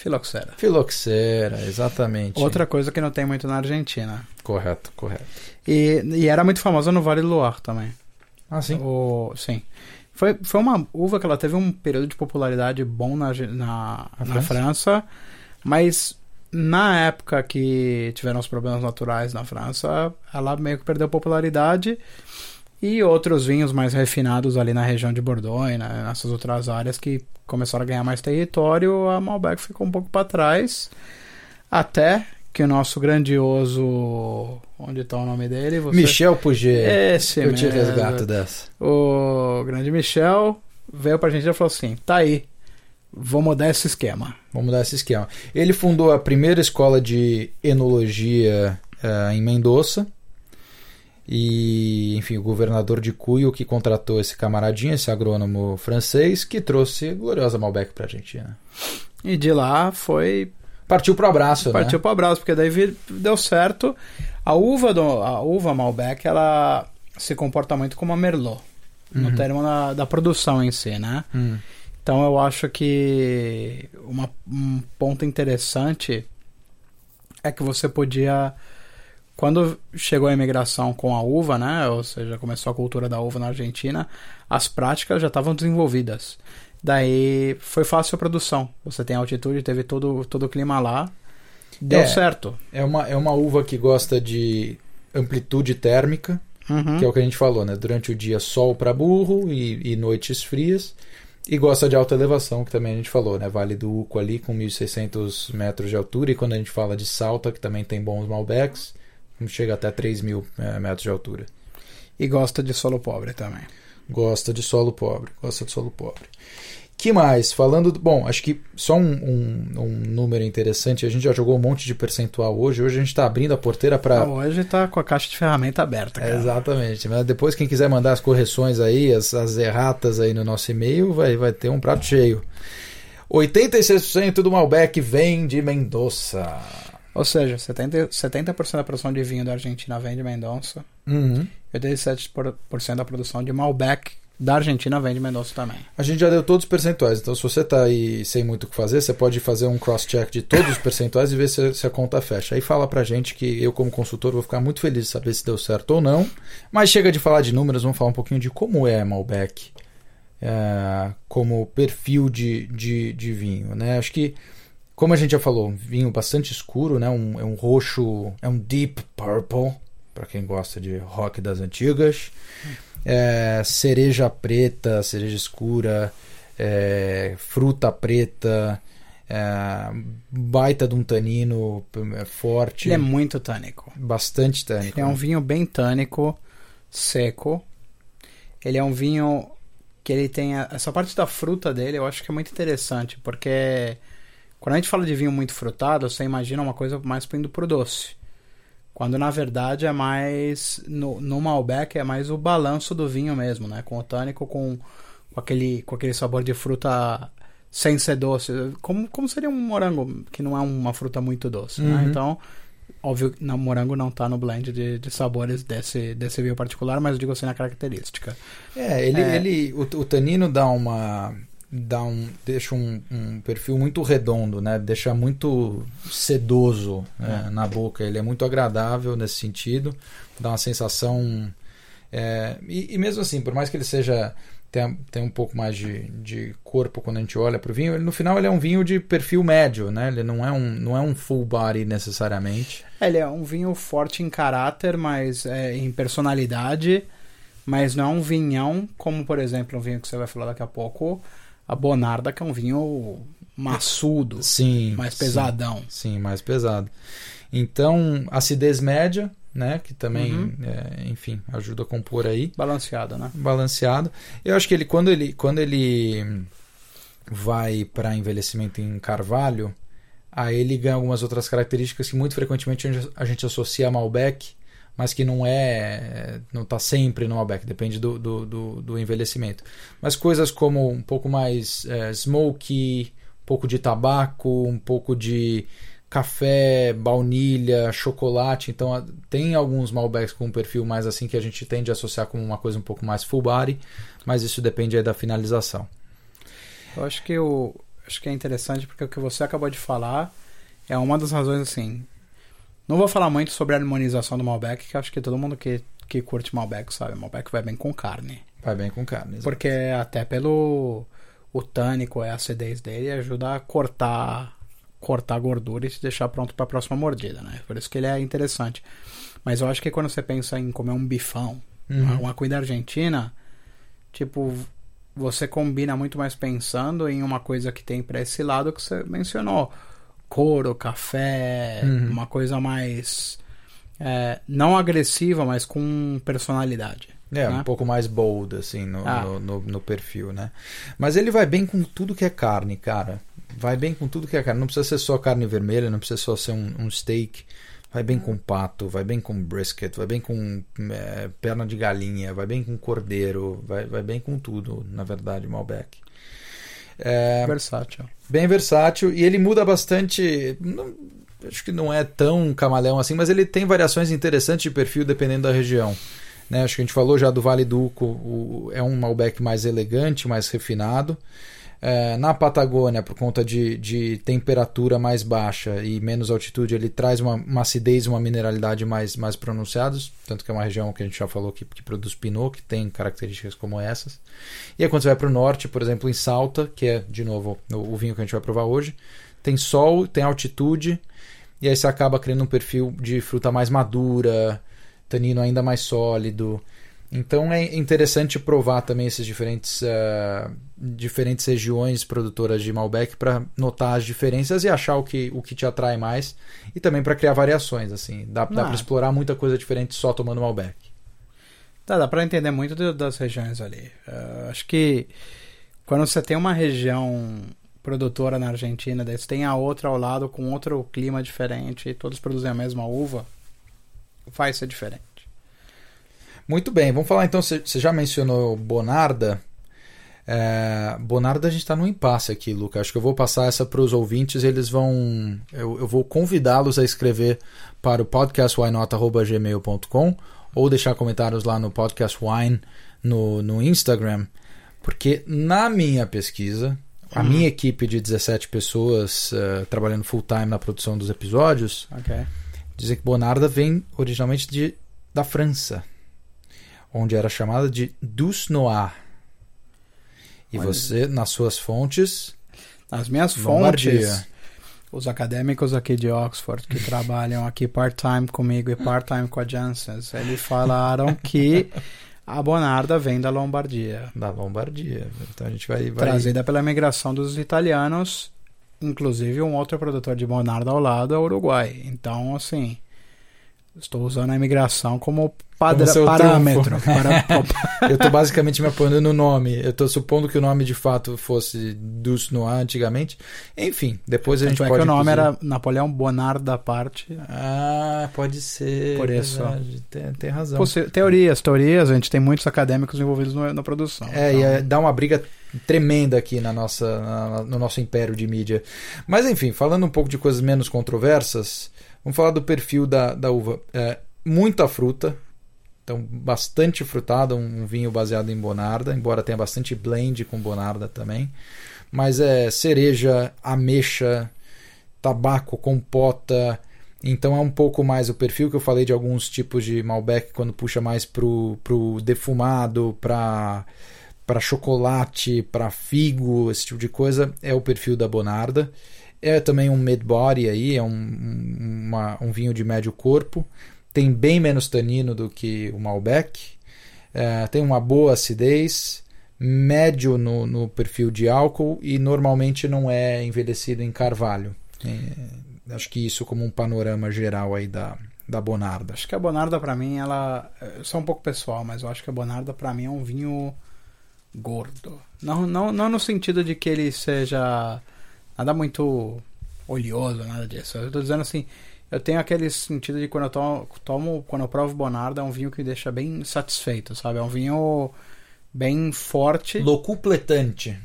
Filoxera. Filoxera, exatamente. Outra coisa que não tem muito na Argentina. Correto, correto. E, e era muito famosa no Vale do Loire também. Ah, sim? O, sim. Foi, foi uma uva que ela teve um período de popularidade bom na, na, na França? França, mas na época que tiveram os problemas naturais na França, ela meio que perdeu popularidade e outros vinhos mais refinados ali na região de Bordeaux e nessas outras áreas que começaram a ganhar mais território, a Malbec ficou um pouco para trás, até que o nosso grandioso. Onde está o nome dele? Você... Michel Puget. Esse Eu te resgato dessa. O grande Michel veio pra gente e falou assim: tá aí, vou mudar esse esquema. Vou mudar esse esquema. Ele fundou a primeira escola de enologia uh, em Mendoza e, enfim, o governador de Cuyo que contratou esse camaradinho, esse agrônomo francês, que trouxe a gloriosa Malbec para a Argentina. E de lá foi. Partiu pro abraço, Partiu né? pro abraço, porque daí deu certo. A uva, do, a uva Malbec, ela se comporta muito como a Merlot, uhum. no termo da, da, produção em si, né? Uhum. Então eu acho que uma, um ponto interessante é que você podia quando chegou a imigração com a uva, né, ou seja, começou a cultura da uva na Argentina, as práticas já estavam desenvolvidas. Daí foi fácil a produção. Você tem altitude, teve todo, todo o clima lá. Deu é, certo. É uma, é uma uva que gosta de amplitude térmica, uhum. que é o que a gente falou, né? Durante o dia, sol para burro e, e, noites frias. E gosta de alta elevação, que também a gente falou, né? Vale do Uco ali com 1.600 metros de altura. E quando a gente fala de Salta, que também tem bons Malbecs, chega até 3 mil é, metros de altura. E gosta de solo pobre também. Gosta de solo pobre, gosta de solo pobre. Que mais? Falando. Bom, acho que só um, um, um, número interessante. A gente já jogou um monte de percentual hoje. Hoje a gente está abrindo a porteira para. Hoje está com a caixa de ferramenta aberta. Exatamente. Mas depois, quem quiser mandar as correções aí, as, as erratas aí no nosso e-mail, vai, vai ter um prato cheio. 86% do Malbec vem de Mendoza. Ou seja, 70%, 70 da produção de vinho da Argentina vem de Mendonça. Uhum. E 87% da produção de Malbec da Argentina vem de Mendonça também. A gente já deu todos os percentuais, então se você está aí sem muito o que fazer, você pode fazer um cross-check de todos os percentuais e ver se, se, a conta fecha. Aí fala pra gente que eu, como consultor, vou ficar muito feliz de saber se deu certo ou não. Mas chega de falar de números, vamos falar um pouquinho de como é Malbec é, como perfil de, de, de vinho. Né? Acho que como a gente já falou, um vinho bastante escuro, né? Um, é um roxo, é um deep purple, para quem gosta de rock das antigas. É, cereja preta, cereja escura, é, fruta preta, é, baita de um tanino é, forte. Ele é muito tânico. Bastante tânico. Ele é um vinho bem tânico, seco. Ele é um vinho que ele tem a, essa parte da fruta dele, eu acho que é muito interessante, porque quando a gente fala de vinho muito frutado, você imagina uma coisa mais indo pro doce. Quando na verdade é mais. No, no Malbec é mais o balanço do vinho mesmo, né? Com o tânico, com, com, aquele, com aquele sabor de fruta sem ser doce. Como, como seria um morango, que não é uma fruta muito doce, né? Uhum. né? Então, óbvio, o morango não está no blend de, de sabores desse, desse vinho particular, mas eu digo assim na característica. É, ele, é... ele o, o tanino dá uma dá um, deixa um, um, perfil muito redondo, né? Deixa muito sedoso né? é. na boca. Ele é muito agradável nesse sentido, dá uma sensação. É, e, e, mesmo assim, por mais que ele seja tem, tem um pouco mais de, de corpo quando a gente olha para o vinho, ele, no final ele é um vinho de perfil médio, né? Ele não é um, não é um full body necessariamente. Ele é um vinho forte em caráter, mas é, em personalidade, mas não é um vinhão como, por exemplo, um vinho que você vai falar daqui a pouco a Bonarda, que é um vinho maçudo, sim, mais sim, pesadão. Sim, mais pesado. Então, acidez média, né? Que também, Uhum. é, enfim, ajuda a compor aí. Balanceado, né? Balanceado. Eu acho que ele, quando ele, quando ele vai para envelhecimento em carvalho, aí ele ganha algumas outras características que muito frequentemente a gente- a gente associa a Malbec, mas que não é, não está sempre no Malbec, depende do, do, do, do envelhecimento. Mas coisas como um pouco mais é, um pouco de tabaco, um pouco de café, baunilha, chocolate. Então tem alguns Malbecs com um perfil mais assim que a gente tende a associar como uma coisa um pouco mais full body, mas isso depende aí da finalização. Eu acho que o acho que é interessante porque o que você acabou de falar é uma das razões assim. Não vou falar muito sobre a harmonização do Malbec, que acho que todo mundo que, que curte Malbec sabe, Malbec vai bem com carne. Vai bem com carne. exato. Porque até pelo o tânico e a acidez dele ajuda a cortar cortar a gordura e te deixar pronto para a próxima mordida, né? Por isso que ele é interessante. Mas eu acho que quando você pensa em comer um bifão, Uhum. uma comida argentina, tipo, você combina muito mais pensando em uma coisa que tem para esse lado que você mencionou. Couro, café, Uhum. uma coisa mais é, não agressiva, mas com personalidade. É, né? um pouco mais bold, assim, no, Ah. no, no- no perfil, né? Mas ele vai bem com tudo que é carne, cara. Vai bem com tudo que é carne. Não precisa ser só carne vermelha, não precisa só ser um, um steak. Vai bem com pato, vai bem com brisket, vai bem com é, perna de galinha, vai bem com cordeiro, vai, vai bem com tudo, na verdade, Malbec. É, Versátil. Bem versátil e ele muda bastante. não- acho que não é tão camaleão assim, mas ele tem variações interessantes de perfil dependendo da região. Né? Acho que a gente falou já do Vale do Uco, o- é um Malbec mais elegante, mais refinado. É, na Patagônia, por conta de, de temperatura mais baixa e menos altitude, ele traz uma, uma acidez e uma mineralidade mais, mais pronunciados. Tanto que é uma região que a gente já falou que, que produz Pinot, que tem características como essas. E aí, quando você vai para o norte, por exemplo, em Salta, que é, de novo, o, o vinho que a gente vai provar hoje, tem sol, tem altitude, e aí você acaba criando um perfil de fruta mais madura, tanino ainda mais sólido. Então é interessante provar também esses diferentes, eh, diferentes regiões produtoras de Malbec para notar as diferenças e achar o que, o que te atrai mais e também para criar variações. assim Dá, dá Ah. para explorar muita coisa diferente só tomando Malbec. Tá, dá pra entender muito do- das regiões ali. Eh, acho que quando você tem uma região produtora na Argentina, daí você tem a outra ao lado com outro clima diferente e todos produzem a mesma uva, vai ser diferente. Muito bem, vamos falar então. Você já mencionou Bonarda. É, Bonarda a gente está no impasse aqui, Luca. Acho que eu vou passar essa para os ouvintes. Eles vão. Eu, eu vou convidá-los a escrever para o podcastwhynot.gmail.com ou deixar comentários lá no Podcast Wine no, no Instagram. Porque na minha pesquisa, a Hum. minha equipe de 17 pessoas eh, trabalhando full time na produção dos episódios Ok. dizem que Bonarda vem originalmente de, da França, onde era chamada de Douce Noir. E Olha. você, nas suas fontes, As minhas Lombardia. fontes, os acadêmicos aqui de Oxford que trabalham aqui part-time comigo e part-time com a Janssens, eles falaram que a Bonarda vem da Lombardia. da Lombardia. Então a gente vai. vai... trazida pela migração dos italianos, inclusive um outro produtor de Bonarda ao lado é o Uruguai. Então, assim, estou usando a imigração como, padra, Como parâmetro. Para, Eu estou basicamente me apoiando no nome. Eu estou supondo que o nome de fato fosse Douce Noir antigamente. Enfim, depois a gente é pode. que o nome inclusive- era Napoleão Bonarda parte. Ah, pode ser. Por isso. verdade. Tem, tem razão. Teorias, teorias, a gente tem muitos acadêmicos envolvidos no- na produção. É, Então, e é, dá uma briga tremenda aqui na nossa, na- no nosso império de mídia. Mas enfim, falando um pouco de coisas menos controversas, vamos falar do perfil da, da uva. É, muita fruta, então bastante frutado, um, um vinho baseado em Bonarda, embora tenha bastante blend com Bonarda também. Mas é cereja, ameixa, tabaco, compota. Então é um pouco mais o perfil que eu falei de alguns tipos de Malbec quando puxa mais pro, pro defumado, para para chocolate, para figo, esse tipo de coisa, é o perfil da Bonarda. É também um mid-body aí, é um, um, uma- um vinho de médio corpo. Tem bem menos tanino do que o Malbec. É, tem uma boa acidez, médio no, no perfil de álcool e normalmente não é envelhecido em carvalho. É, acho que isso como um panorama geral aí da, da Bonarda. Acho que a Bonarda para mim, ela. Eu sou um pouco pessoal, mas eu acho que a Bonarda para mim é um vinho gordo. Não, não, não no sentido de que ele seja nada muito oleoso, nada disso. Eu tô dizendo assim, eu tenho aquele sentido de quando eu tomo, tomo quando eu provo Bonarda, é um vinho que me deixa bem satisfeito, sabe? É um vinho bem forte. Locupletante.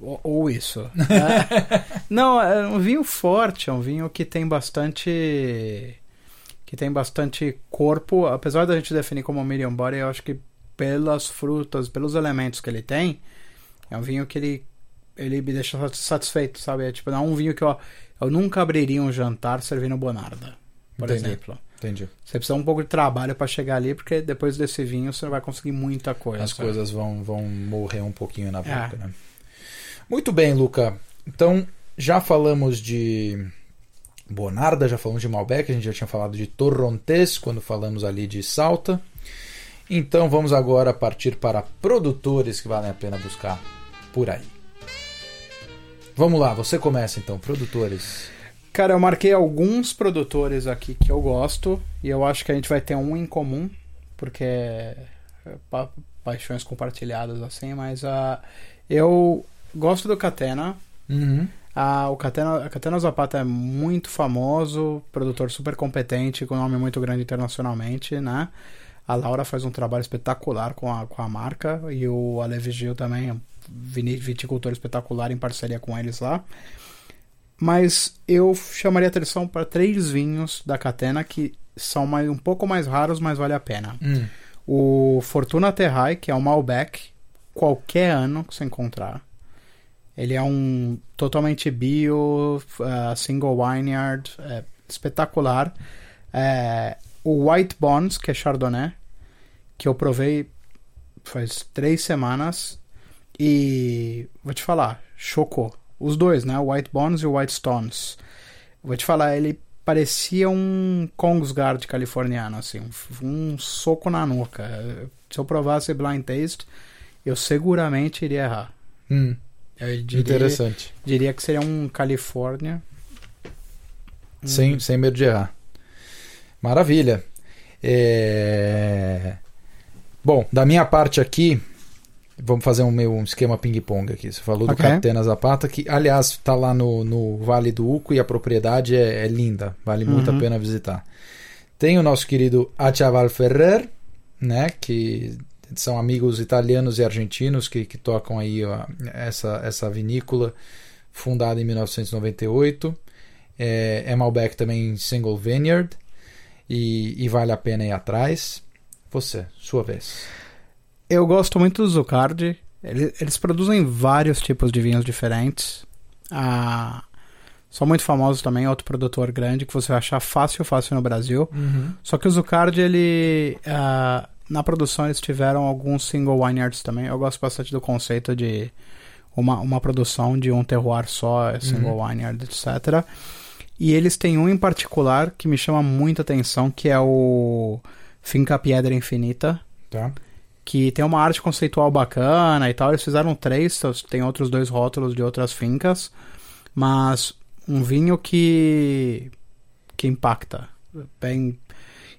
Ou, ou isso. é. Não, é um vinho forte, é um vinho que tem bastante que tem bastante corpo, apesar da gente definir como medium body, eu acho que pelas frutas, pelos elementos que ele tem, é um vinho que ele ele me deixa satisfeito, sabe? É tipo, não é um vinho que eu, eu nunca abriria um jantar servindo Bonarda, por Entendi. exemplo. Entendi. Você precisa um pouco de trabalho para chegar ali, porque depois desse vinho você não vai conseguir muita coisa. As sabe? coisas vão, vão morrer um pouquinho na boca, É. né? Muito bem, Luca. Então, já falamos de Bonarda, já falamos de Malbec, a gente já tinha falado de Torrontés quando falamos ali de Salta. Então, vamos agora partir para produtores que valem a pena buscar por aí. Vamos lá, você começa então, produtores. Cara, eu marquei alguns produtores aqui que eu gosto e eu acho que a gente vai ter um em comum, porque é pa paixões compartilhadas assim, mas uh, eu gosto do Catena. Uhum. Ah, o Catena, a Catena Zapata é muito famoso, produtor super competente, com nome muito grande internacionalmente, né? A Laura faz um trabalho espetacular com a, com a marca e o Ale Vigil também, viticultor espetacular em parceria com eles lá. Mas eu chamaria atenção para três vinhos da Catena que são mais, um pouco mais raros, mas vale a pena. Hum. O Fortuna Terrai, que é um Malbec, qualquer ano que você encontrar. Ele é um totalmente bio, uh, single vineyard, é espetacular. É, o White Bonds, que é Chardonnay, que eu provei faz três semanas e vou te falar, chocou. Os dois, né? O White Bonds e o White Stones. Vou te falar, ele parecia um Kongsgard californiano, assim, um, um soco na nuca. Se eu provasse blind taste, eu seguramente iria errar. Hum. Diria, Interessante. diria que seria um Califórnia. Sem, sem medo de errar. Maravilha. É... Bom, da minha parte aqui, vamos fazer um meu um esquema ping-pong aqui. Você falou do Ok. Catena Zapata, que aliás está lá no, no Vale do Uco e a propriedade é, é linda, vale muito a Uhum. pena visitar. Tem o nosso querido Achaval Ferrer, né, que são amigos italianos e argentinos que, que tocam aí ó, essa, essa vinícola fundada em 1998. É, é Malbec também single vineyard e, e vale a pena ir atrás. Você, sua vez. Eu gosto muito do Zucardi. Ele- Eles produzem vários tipos de vinhos diferentes. Ah, são muito famosos também, outro produtor grande que você vai achar fácil, fácil no Brasil. Só que o Zucardi, ele. ah, na produção eles tiveram alguns single vineyards também. Eu gosto bastante do conceito de uma, uma produção de um terroir só, é single vineyard, etc. E eles têm um em particular que me chama muita atenção, que é o Finca Piedra Infinita Tá? que tem uma arte conceitual bacana e tal. Eles fizeram três, tem outros dois rótulos de outras fincas, mas um vinho que que impacta bem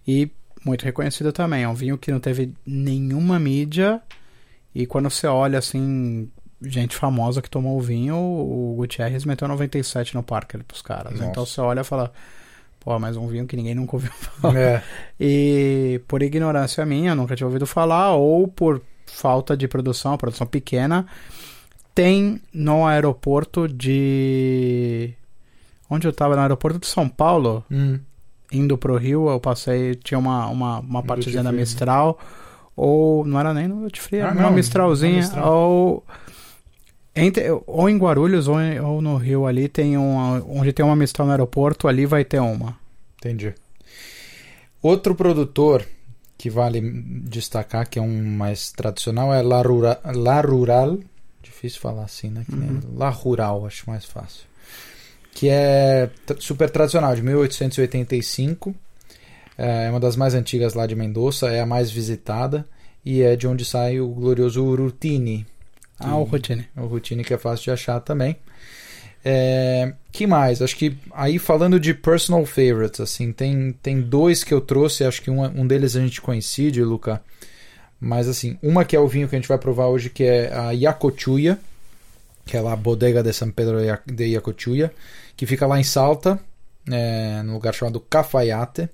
e muito reconhecido também. É um vinho que não teve nenhuma mídia e quando você olha assim gente famosa que tomou o vinho, o Gutierrez meteu 97 no Parker pros caras. Nossa. Então você olha e fala, pô, mas um vinho que ninguém nunca ouviu falar. É. E por ignorância minha, nunca tinha ouvido falar, ou por falta de produção, produção pequena, tem no aeroporto de. Onde eu tava? No aeroporto de São Paulo, Hum. indo pro Rio, eu passei, tinha uma, uma, uma partezinha da né? Mistral, ou não era nem no Duty Free, era Ah, uma não, Mistralzinha, uma Mistral. ou. Entre, ou em Guarulhos ou, em- ou no Rio ali tem uma. Onde tem uma Mistral no aeroporto, ali vai ter uma. Entendi. Outro produtor que vale destacar, que é um mais tradicional, é La, Rura- La Rural. Difícil falar assim, né? Uhum. La Rural, acho mais fácil. Que é super tradicional, de 1885. É uma das mais antigas lá de Mendoza, é a mais visitada. e é de onde sai o glorioso Rutini. Ah, o Routine. O Rutini que é fácil de achar também. É, que mais? Acho que aí falando de personal favorites, assim, tem, tem dois que eu trouxe, acho que um, um deles a gente coincide, Luca. Mas assim, uma que é o vinho que a gente vai provar hoje, que é a Yacochuya, que é lá a Bodega de San Pedro de Yacochuya, que fica lá em Salta, é, num lugar chamado Cafayate.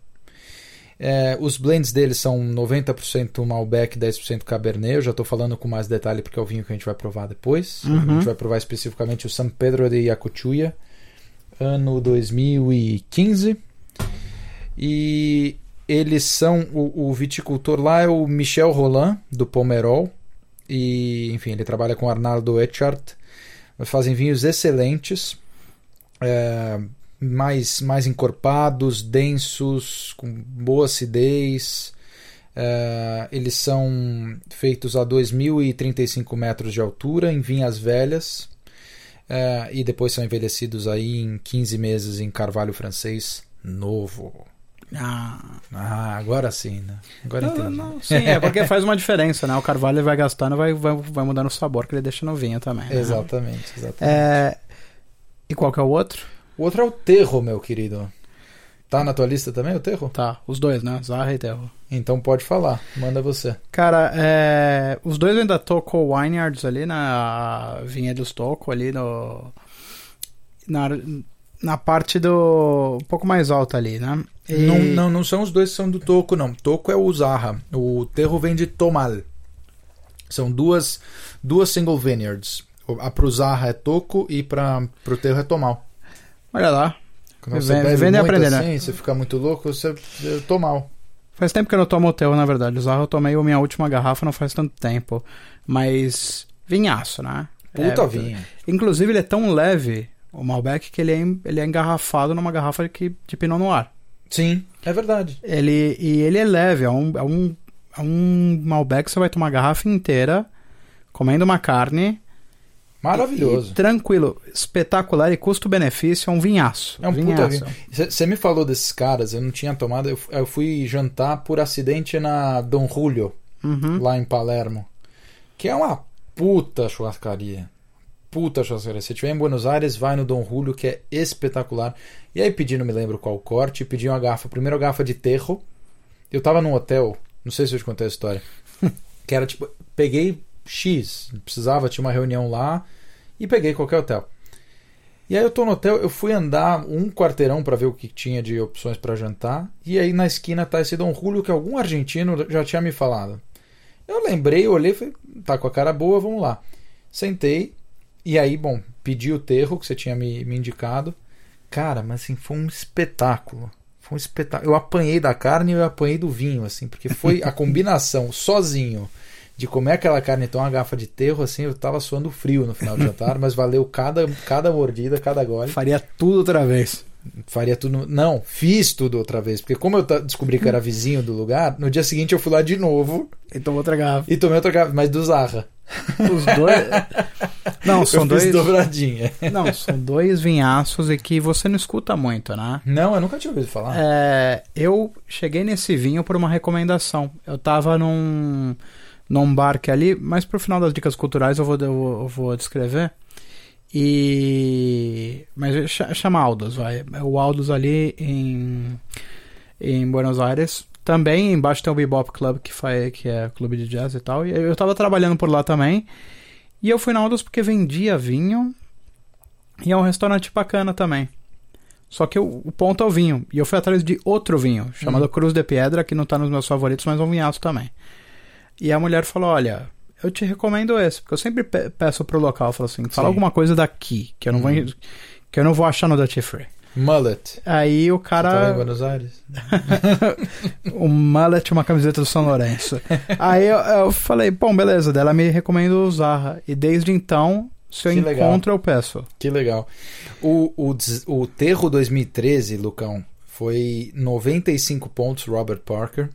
É, os blends deles são 90% Malbec, 10% Cabernet. Eu já estou falando com mais detalhe porque é o vinho que a gente vai provar depois. Uhum. A gente vai provar especificamente o San Pedro de Yacuchuya, ano 2015. E eles são. O, o viticultor lá é o Michel Roland, do Pomerol. E, enfim, ele trabalha com Arnaldo Echart. Fazem vinhos excelentes. É, mais, mais encorpados, densos, com boa acidez. Uh, eles são feitos a 2.035 metros de altura em vinhas velhas uh, e depois são envelhecidos aí em 15 meses em carvalho francês novo. Ah, Ah, agora sim, né? Agora não, entendi. não, sim, é porque faz uma diferença, né? O carvalho vai gastando, vai, vai, vai mudando o sabor que ele deixa no vinho também. né? Exatamente, exatamente. É, E qual que é o outro? O outro é o Terro, meu querido. Tá na tua lista também o Terro? Tá, os dois, né? Zarra e Terro. Então pode falar, manda você. Cara, é, os dois eu ainda tô com o Wineyards ali na Vinhedos Toco ali no na, na parte do um pouco mais alta ali, né? E- Não, não, não são os dois que são do Toco, não. Toco é o Zarra. O Terro vem de Tomal. São duas, duas single vineyards. A pro Zarra é Toco e para pro Terro é Tomal. Olha lá. Quando você bebe de muito aprender, né? assim, você fica muito louco, você é Tomal. Faz tempo que eu não tomo o Terro, na verdade. O eu tomei a minha última garrafa não faz tanto tempo, mas vinhaço, né? Puta É, vinho. Inclusive ele é tão leve, o Malbec, que ele é, ele é engarrafado numa garrafa que, de Pinot Noir. Sim, é verdade. Ele, e ele é leve, é um, é um, é um Malbec que você vai tomar a garrafa inteira, comendo uma carne. Maravilhoso. E, tranquilo, espetacular e custo-benefício, é um vinhaço. É um puta vinhaço. vinho. Você me falou desses caras, eu não tinha tomado. Eu, eu fui jantar por acidente na Dom Julio, Uhum. lá em Palermo. Que é uma puta churrascaria. Puta churrascaria. Se tiver em Buenos Aires, vai no Dom Julio, que é espetacular. E aí pedi, não me lembro qual corte, pedi uma garrafa, primeiro garrafa de terro. Eu tava num hotel, não sei se eu te contei a história. que era tipo, peguei X, precisava, tinha uma reunião lá e peguei qualquer hotel. E aí eu tô no hotel, eu fui andar um quarteirão para ver o que tinha de opções para jantar, e aí na esquina tá esse Dom Julio que algum argentino já tinha me falado. Eu lembrei, olhei, falei, tá com a cara boa, vamos lá. Sentei, e aí, bom, pedi o terro que você tinha me, me indicado. Cara, mas assim, foi um espetáculo. Foi um espetáculo. Eu apanhei da carne e eu apanhei do vinho, assim, porque foi a combinação sozinho de comer aquela carne e tomar uma garrafa de terro, assim, eu tava suando frio no final do jantar, mas valeu cada, cada mordida, cada gole. Faria tudo outra vez. Faria tudo. Não, fiz tudo outra vez, porque como eu descobri que era vizinho do lugar, no dia seguinte eu fui lá de novo Então outra garrafa. e tomei outra garrafa, mas do Zarra. Os dois. Não, são eu dois. dobradinha. Não, são dois vinhaços e que você não escuta muito, né? Não, eu nunca tinha ouvido falar. É, eu cheguei nesse vinho por uma recomendação. Eu tava num, num bar que é ali, mas pro final das dicas culturais eu vou, eu vou, eu vou descrever. E. Mas ch- chama Aldos, vai. É O Aldos ali em, em Buenos Aires. Também embaixo tem o Bebop Club, que, faz, que é clube de jazz e tal. E eu tava trabalhando por lá também. E eu fui na Aldos porque vendia vinho. E é um restaurante bacana também. Só que o, o ponto é o vinho. E eu fui atrás de outro vinho, chamado Uhum. Cruz de Piedra, que não tá nos meus favoritos, mas é um vinhaço também. E a mulher falou: Olha, eu te recomendo esse, porque eu sempre pe- peço pro local, falo assim, fala Sim. alguma coisa daqui, que eu não vou Uhum. que eu não vou achar no Duty Free. Mullet. Aí o Você tava em cara. Buenos Aires? o mullet uma camiseta do São Lourenço. Aí eu, eu falei, bom, beleza, dela me recomenda o Zarra. E desde então, se eu Que legal. encontro, eu peço. Que legal. O, o, o Terro 2013, Lucão, foi 95 pontos Robert Parker.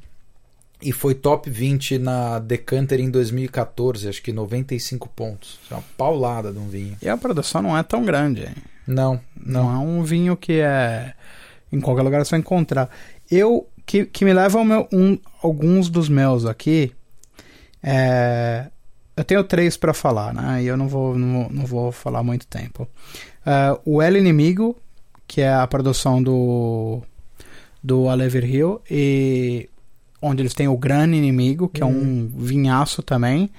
E foi top 20 na Decanter em 2014, acho que 95 pontos. É uma paulada de um vinho. E a produção não é tão grande. hein? Não, Não, não. é um vinho que é em qualquer lugar é só encontrar. Eu que, que me leva ao meu, um, alguns dos meus aqui É, eu tenho três para falar, né? E eu não vou, não, não vou falar muito tempo. É, o El Inimigo, que é a produção do do Alever Hill e onde eles têm o Gran Inimigo, que Uhum. é um vinhaço também.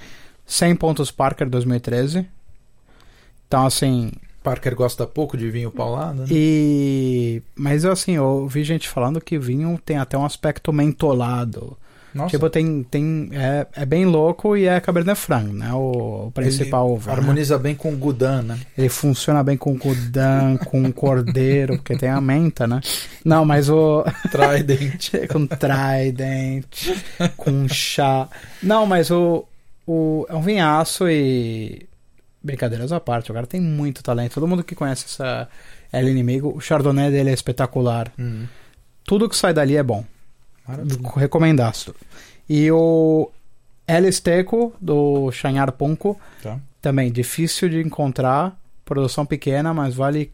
100 pontos Parker 2013. Então, assim, Parker gosta pouco de vinho paulado, né? e. Mas assim, eu vi gente falando que vinho tem até um aspecto mentolado. Nossa, Tipo, tem. tem é, é bem louco e é Cabernet Franc, né? O, o principal ele uva. né? harmoniza bem com o Gudan, né? Ele funciona bem com Godan, com Cordeiro, porque tem a menta, né? Não, mas o. Trident. com Trident, com chá. Não, mas o, o. É um vinhaço e. Brincadeiras à parte, o cara tem muito talento. Todo mundo que conhece essa El Inimigo, o Chardonnay dele é espetacular. Hum, Tudo que sai dali é bom. Maravilha. Recomendaço. E o El Esteco, do Chanhar Punco, Tá. também difícil de encontrar, produção pequena, mas vale.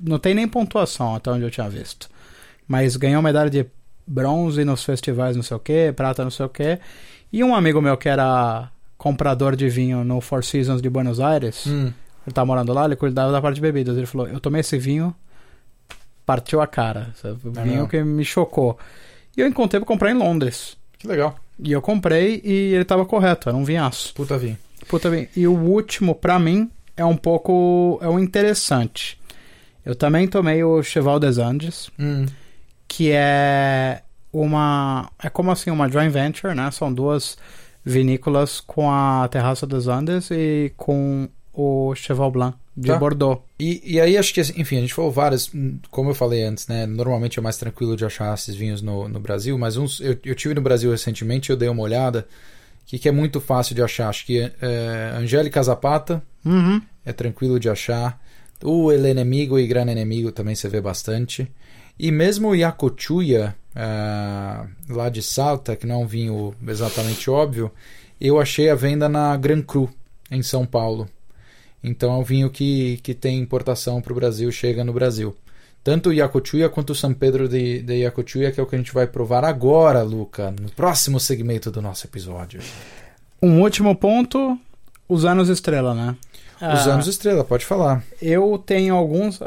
Não tem nem pontuação até onde eu tinha visto. Mas ganhou medalha de bronze nos festivais, não sei o que, prata, não sei o que. E um amigo meu que era comprador de vinho no Four Seasons de Buenos Aires, Hum, ele tá morando lá, ele cuidava da parte de bebidas. Ele falou: Eu tomei esse vinho, partiu a cara. Sabe? É vinho mesmo? que me chocou. E eu encontrei pra comprar em Londres. que legal. E eu comprei e ele tava correto, era um vinhaço. Puta vinho. Puta bem. E o último, pra mim, é um pouco. É um interessante. Eu também tomei o Cheval des Andes, Hum, que é uma. É como assim, uma joint venture, né? São duas vinícolas com a Terraça dos Andes e com o Cheval Blanc de Tá. Bordeaux. E, e aí acho que, enfim, a gente falou várias, como eu falei antes, né? Normalmente é mais tranquilo de achar esses vinhos no, no Brasil, mas uns, eu, eu tive no Brasil recentemente, eu dei uma olhada, que, que é muito fácil de achar. Acho que é, Angélica Zapata Uhum. é tranquilo de achar. O El Enemigo e Gran Enemigo também você vê bastante. E mesmo o Yacochuya, ah, lá de Salta, que não é um vinho exatamente óbvio, eu achei a venda na Gran Cru, em São Paulo. Então é um vinho que, que tem importação para o Brasil, chega no Brasil. Tanto o Yacochuya quanto o San Pedro de, de Yacochuya, que é o que a gente vai provar agora, Luca, no próximo segmento do nosso episódio. Um último ponto: os anos estrela, né? Os Ah, anos estrela, pode falar. Eu tenho alguns.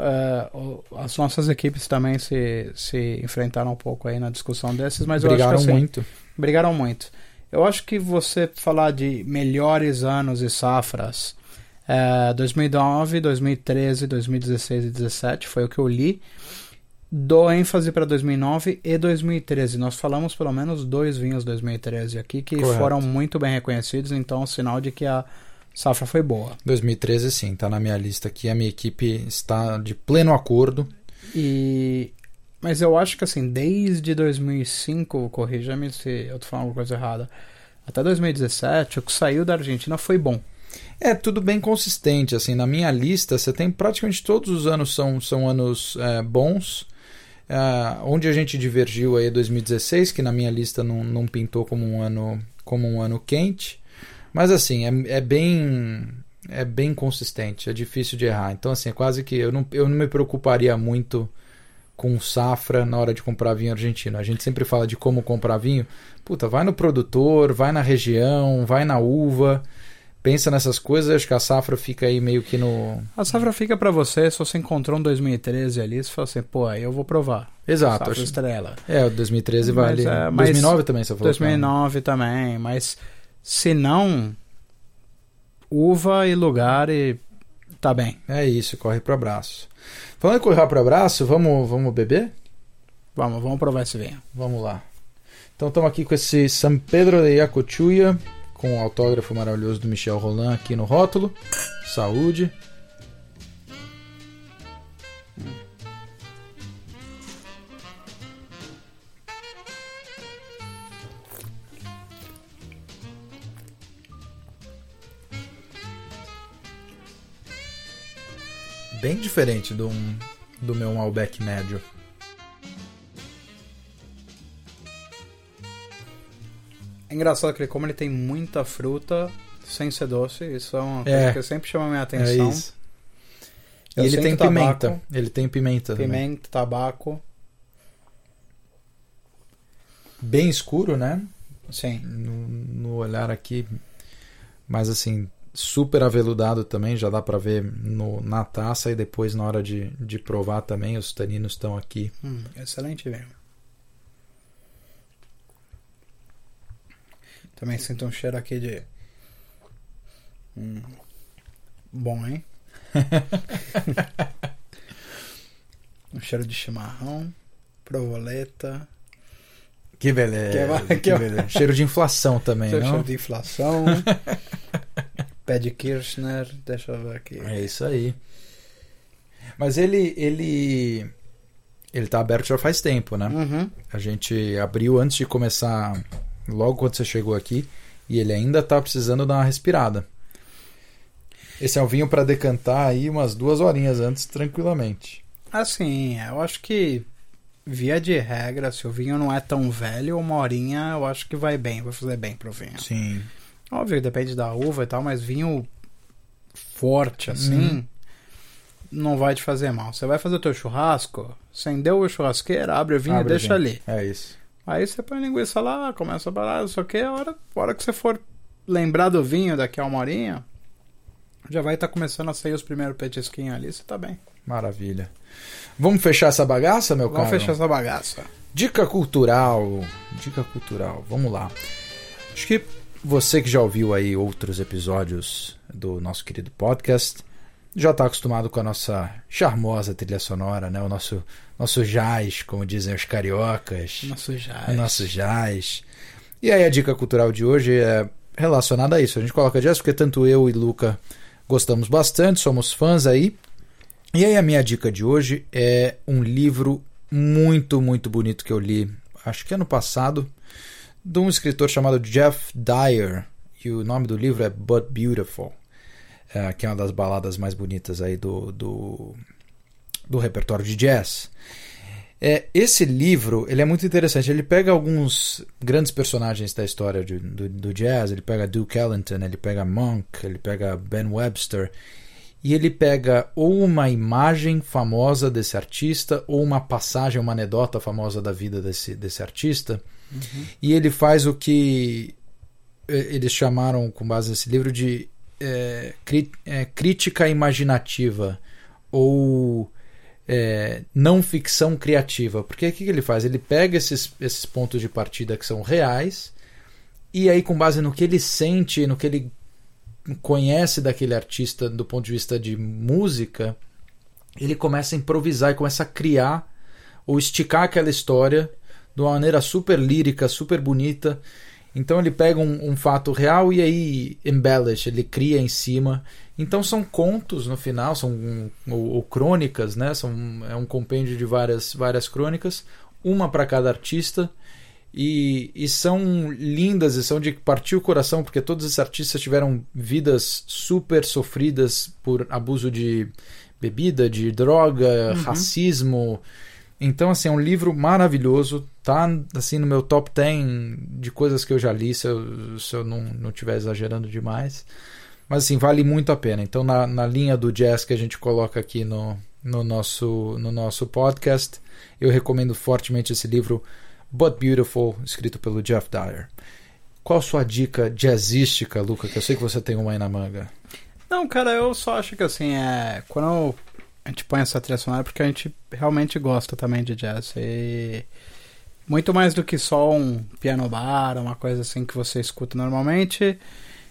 o- as nossas equipes também se, se enfrentaram um pouco aí na discussão desses, mas eu Brigaram acho que assim, muito. brigaram muito. Eu acho que você falar de melhores anos e safras, eh, 2009, 2013, 2016 e 2017 foi o que eu li. Dou ênfase para 2009 e 2013. Nós falamos pelo menos dois vinhos 2013 aqui que Correto. foram muito bem reconhecidos, então é sinal de que a safra foi boa. 2013, sim, tá na minha lista aqui. A minha equipe está de pleno acordo. E mas eu acho que assim, desde 2005, corrija-me se eu tô falando alguma coisa errada, até 2017, o que saiu da Argentina foi bom. É tudo bem consistente, assim, na minha lista você tem praticamente todos os anos são, são anos é, bons. É, onde a gente divergiu aí é 2016, que na minha lista não, não pintou como um ano como um ano quente. Mas assim, é, é bem é bem consistente, é difícil de errar. Então assim, é quase que eu não, eu não me preocuparia muito com safra na hora de comprar vinho argentino. A gente sempre fala de como comprar vinho. Puta, vai no produtor, vai na região, vai na uva. Pensa nessas coisas, acho que a safra fica aí meio que no. A safra fica pra você, se você encontrou um 2013 ali, você fala assim, pô, aí eu vou provar. Exato. Safra Acho... estrela. É, o 2013 Mas, vale. é, mas 2009 também, você falou. 2009 também, mas se não, uva e lugar e tá bem. É isso, corre pro abraço. Falando em correr pro abraço, vamos, vamos beber? Vamos, vamos provar esse vinho. Vamos lá. Então estamos aqui com esse San Pedro de Yacochuya, com o autógrafo maravilhoso do Michel Roland aqui no rótulo. Saúde. Bem diferente do, do meu Malbec médio. É engraçado que ele, como ele tem muita fruta sem ser doce, isso é uma É. coisa que sempre chama minha atenção. É isso. E ele tem tabaco, pimenta. Ele tem pimenta. também. Pimenta, tabaco. Bem escuro, né? Sim. no, no olhar aqui, mas assim, super aveludado também, já dá pra ver no, na taça e depois na hora de, de provar também, os taninos estão aqui. Hum, excelente vinho. Também sinto um cheiro aqui de. Hum, bom, hein? um cheiro de chimarrão, provoleta. Que beleza. Que que beleza. Cheiro de inflação também, um não? cheiro de inflação. Pé de Kirchner. Deixa eu ver aqui. É isso aí. Mas ele ele ele tá aberto já faz tempo, né? Uhum. A gente abriu antes de começar, logo quando você chegou aqui, e ele ainda tá precisando dar uma respirada. Esse é um vinho para decantar aí umas duas horinhas antes, tranquilamente. Assim, eu acho que via de regra, se o vinho não é tão velho, uma horinha eu acho que vai bem, vai fazer bem pro vinho. Sim. Óbvio depende da uva e tal, mas vinho forte assim Uhum. não vai te fazer mal. Você vai fazer o teu churrasco, acendeu a churrasqueira, abre o vinho Abre e deixa vinho. ali. É isso. Aí você põe a linguiça lá, começa a parar, só que a hora, a hora que você for lembrar do vinho daqui a uma horinha, já vai estar começando a sair os primeiros petisquinhos ali, você tá bem. Maravilha. Vamos fechar essa bagaça, meu Vamos caro? fechar essa bagaça. Dica cultural. Dica cultural. Vamos lá. Acho que você que já ouviu aí outros episódios do nosso querido podcast já está acostumado com a nossa charmosa trilha sonora, né? O nosso nosso jazz, como dizem os cariocas. Nosso. O nosso jazz. E aí a dica cultural de hoje é relacionada a isso. A gente coloca jazz porque tanto eu e Luca gostamos bastante, somos fãs aí. E aí a minha dica de hoje é um livro muito, muito bonito que eu li, acho que ano passado, de um escritor chamado Jeff Dyer. E o nome do livro é But Beautiful, é, que é uma das baladas mais bonitas aí do, do, do repertório de jazz. É, esse livro ele é muito interessante. Ele pega alguns grandes personagens da história de- do, do jazz. Ele pega Duke Ellington, ele pega Monk, ele pega Ben Webster. E ele pega ou uma imagem famosa desse artista, ou uma passagem, uma anedota famosa da vida desse, desse artista. E ele faz o que eh, eles chamaram, com base nesse livro, de cri- eh, crítica imaginativa. Ou é, não ficção criativa. Porque o que, ele faz? Ele pega esses, esses pontos de partida que são reais, e aí, com base no que ele sente, no que ele conhece daquele artista do ponto de vista de música, ele começa a improvisar e começa a criar ou esticar aquela história de uma maneira super lírica, super bonita. Então ele pega um, um fato real e aí embellish, ele cria em cima. Então são contos no final, são ou, ou crônicas, né? São, é um compêndio de várias, várias crônicas, uma para cada artista. E, e são lindas e são de partir o coração, porque todos esses artistas tiveram vidas super sofridas por abuso de bebida, de droga, racismo. Então, assim, é um livro maravilhoso. Tá, assim, no meu top 10 de coisas que eu já li, se eu, se eu não, não estiver exagerando demais. Mas, assim, vale muito a pena. Então, na, na linha do jazz que a gente coloca aqui no, no, nosso, no nosso podcast, eu recomendo fortemente esse livro, But Beautiful, escrito pelo Jeff Dyer. Qual a sua dica jazzística, Luca? Que eu sei que você tem uma aí na manga. Não, cara, eu só acho que assim, é. Quando a gente põe essa trilha sonora, é porque a gente realmente gosta também de jazz. E muito mais do que só um piano bar, uma coisa assim que você escuta normalmente.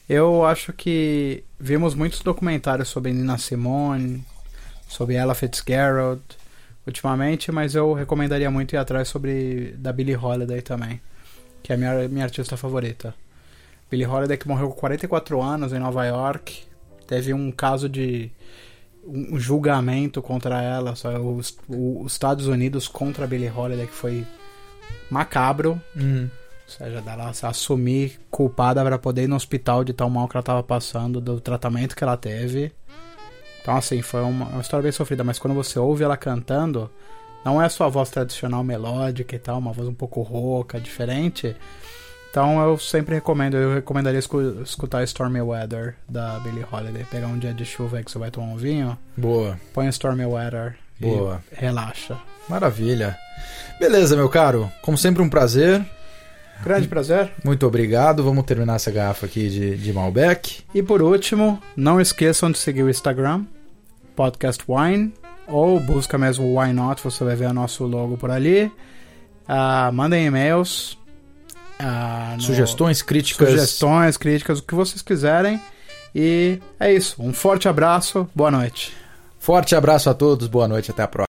Eu acho que vimos muitos documentários sobre Nina Simone, sobre Ella Fitzgerald ultimamente, mas eu recomendaria muito ir atrás sobre da Billie Holiday também, que é a minha, minha artista favorita. Billie Holiday que morreu com 44 anos em Nova York. Teve um caso de um julgamento contra ela, só os, os Estados Unidos contra Billie Holiday que foi macabro, Hum. ou seja, dela se assumir culpada para poder ir no hospital de tão mal que ela tava passando, do tratamento que ela teve. Então, assim, foi uma, uma história bem sofrida, mas quando você ouve ela cantando, não é a sua voz tradicional melódica e tal, uma voz um pouco rouca, diferente. Então eu sempre recomendo, eu recomendaria escu- escutar Stormy Weather da Billie Holiday. Pegar um dia de chuva aí que você vai tomar um vinho, Boa, põe Stormy Weather boa. relaxa. Maravilha. Beleza, meu caro. Como sempre, um prazer. Grande prazer. Muito obrigado. Vamos terminar essa garrafa aqui de, de Malbec. E por último, não esqueçam de seguir o Instagram, Podcast Wine, ou busca mesmo Why Not, você vai ver o nosso logo por ali. Uh, mandem e-mails. Uh, no... Sugestões, críticas. Sugestões, críticas, o que vocês quiserem. E é isso. Um forte abraço, boa noite. Forte abraço a todos, boa noite, até a próxima.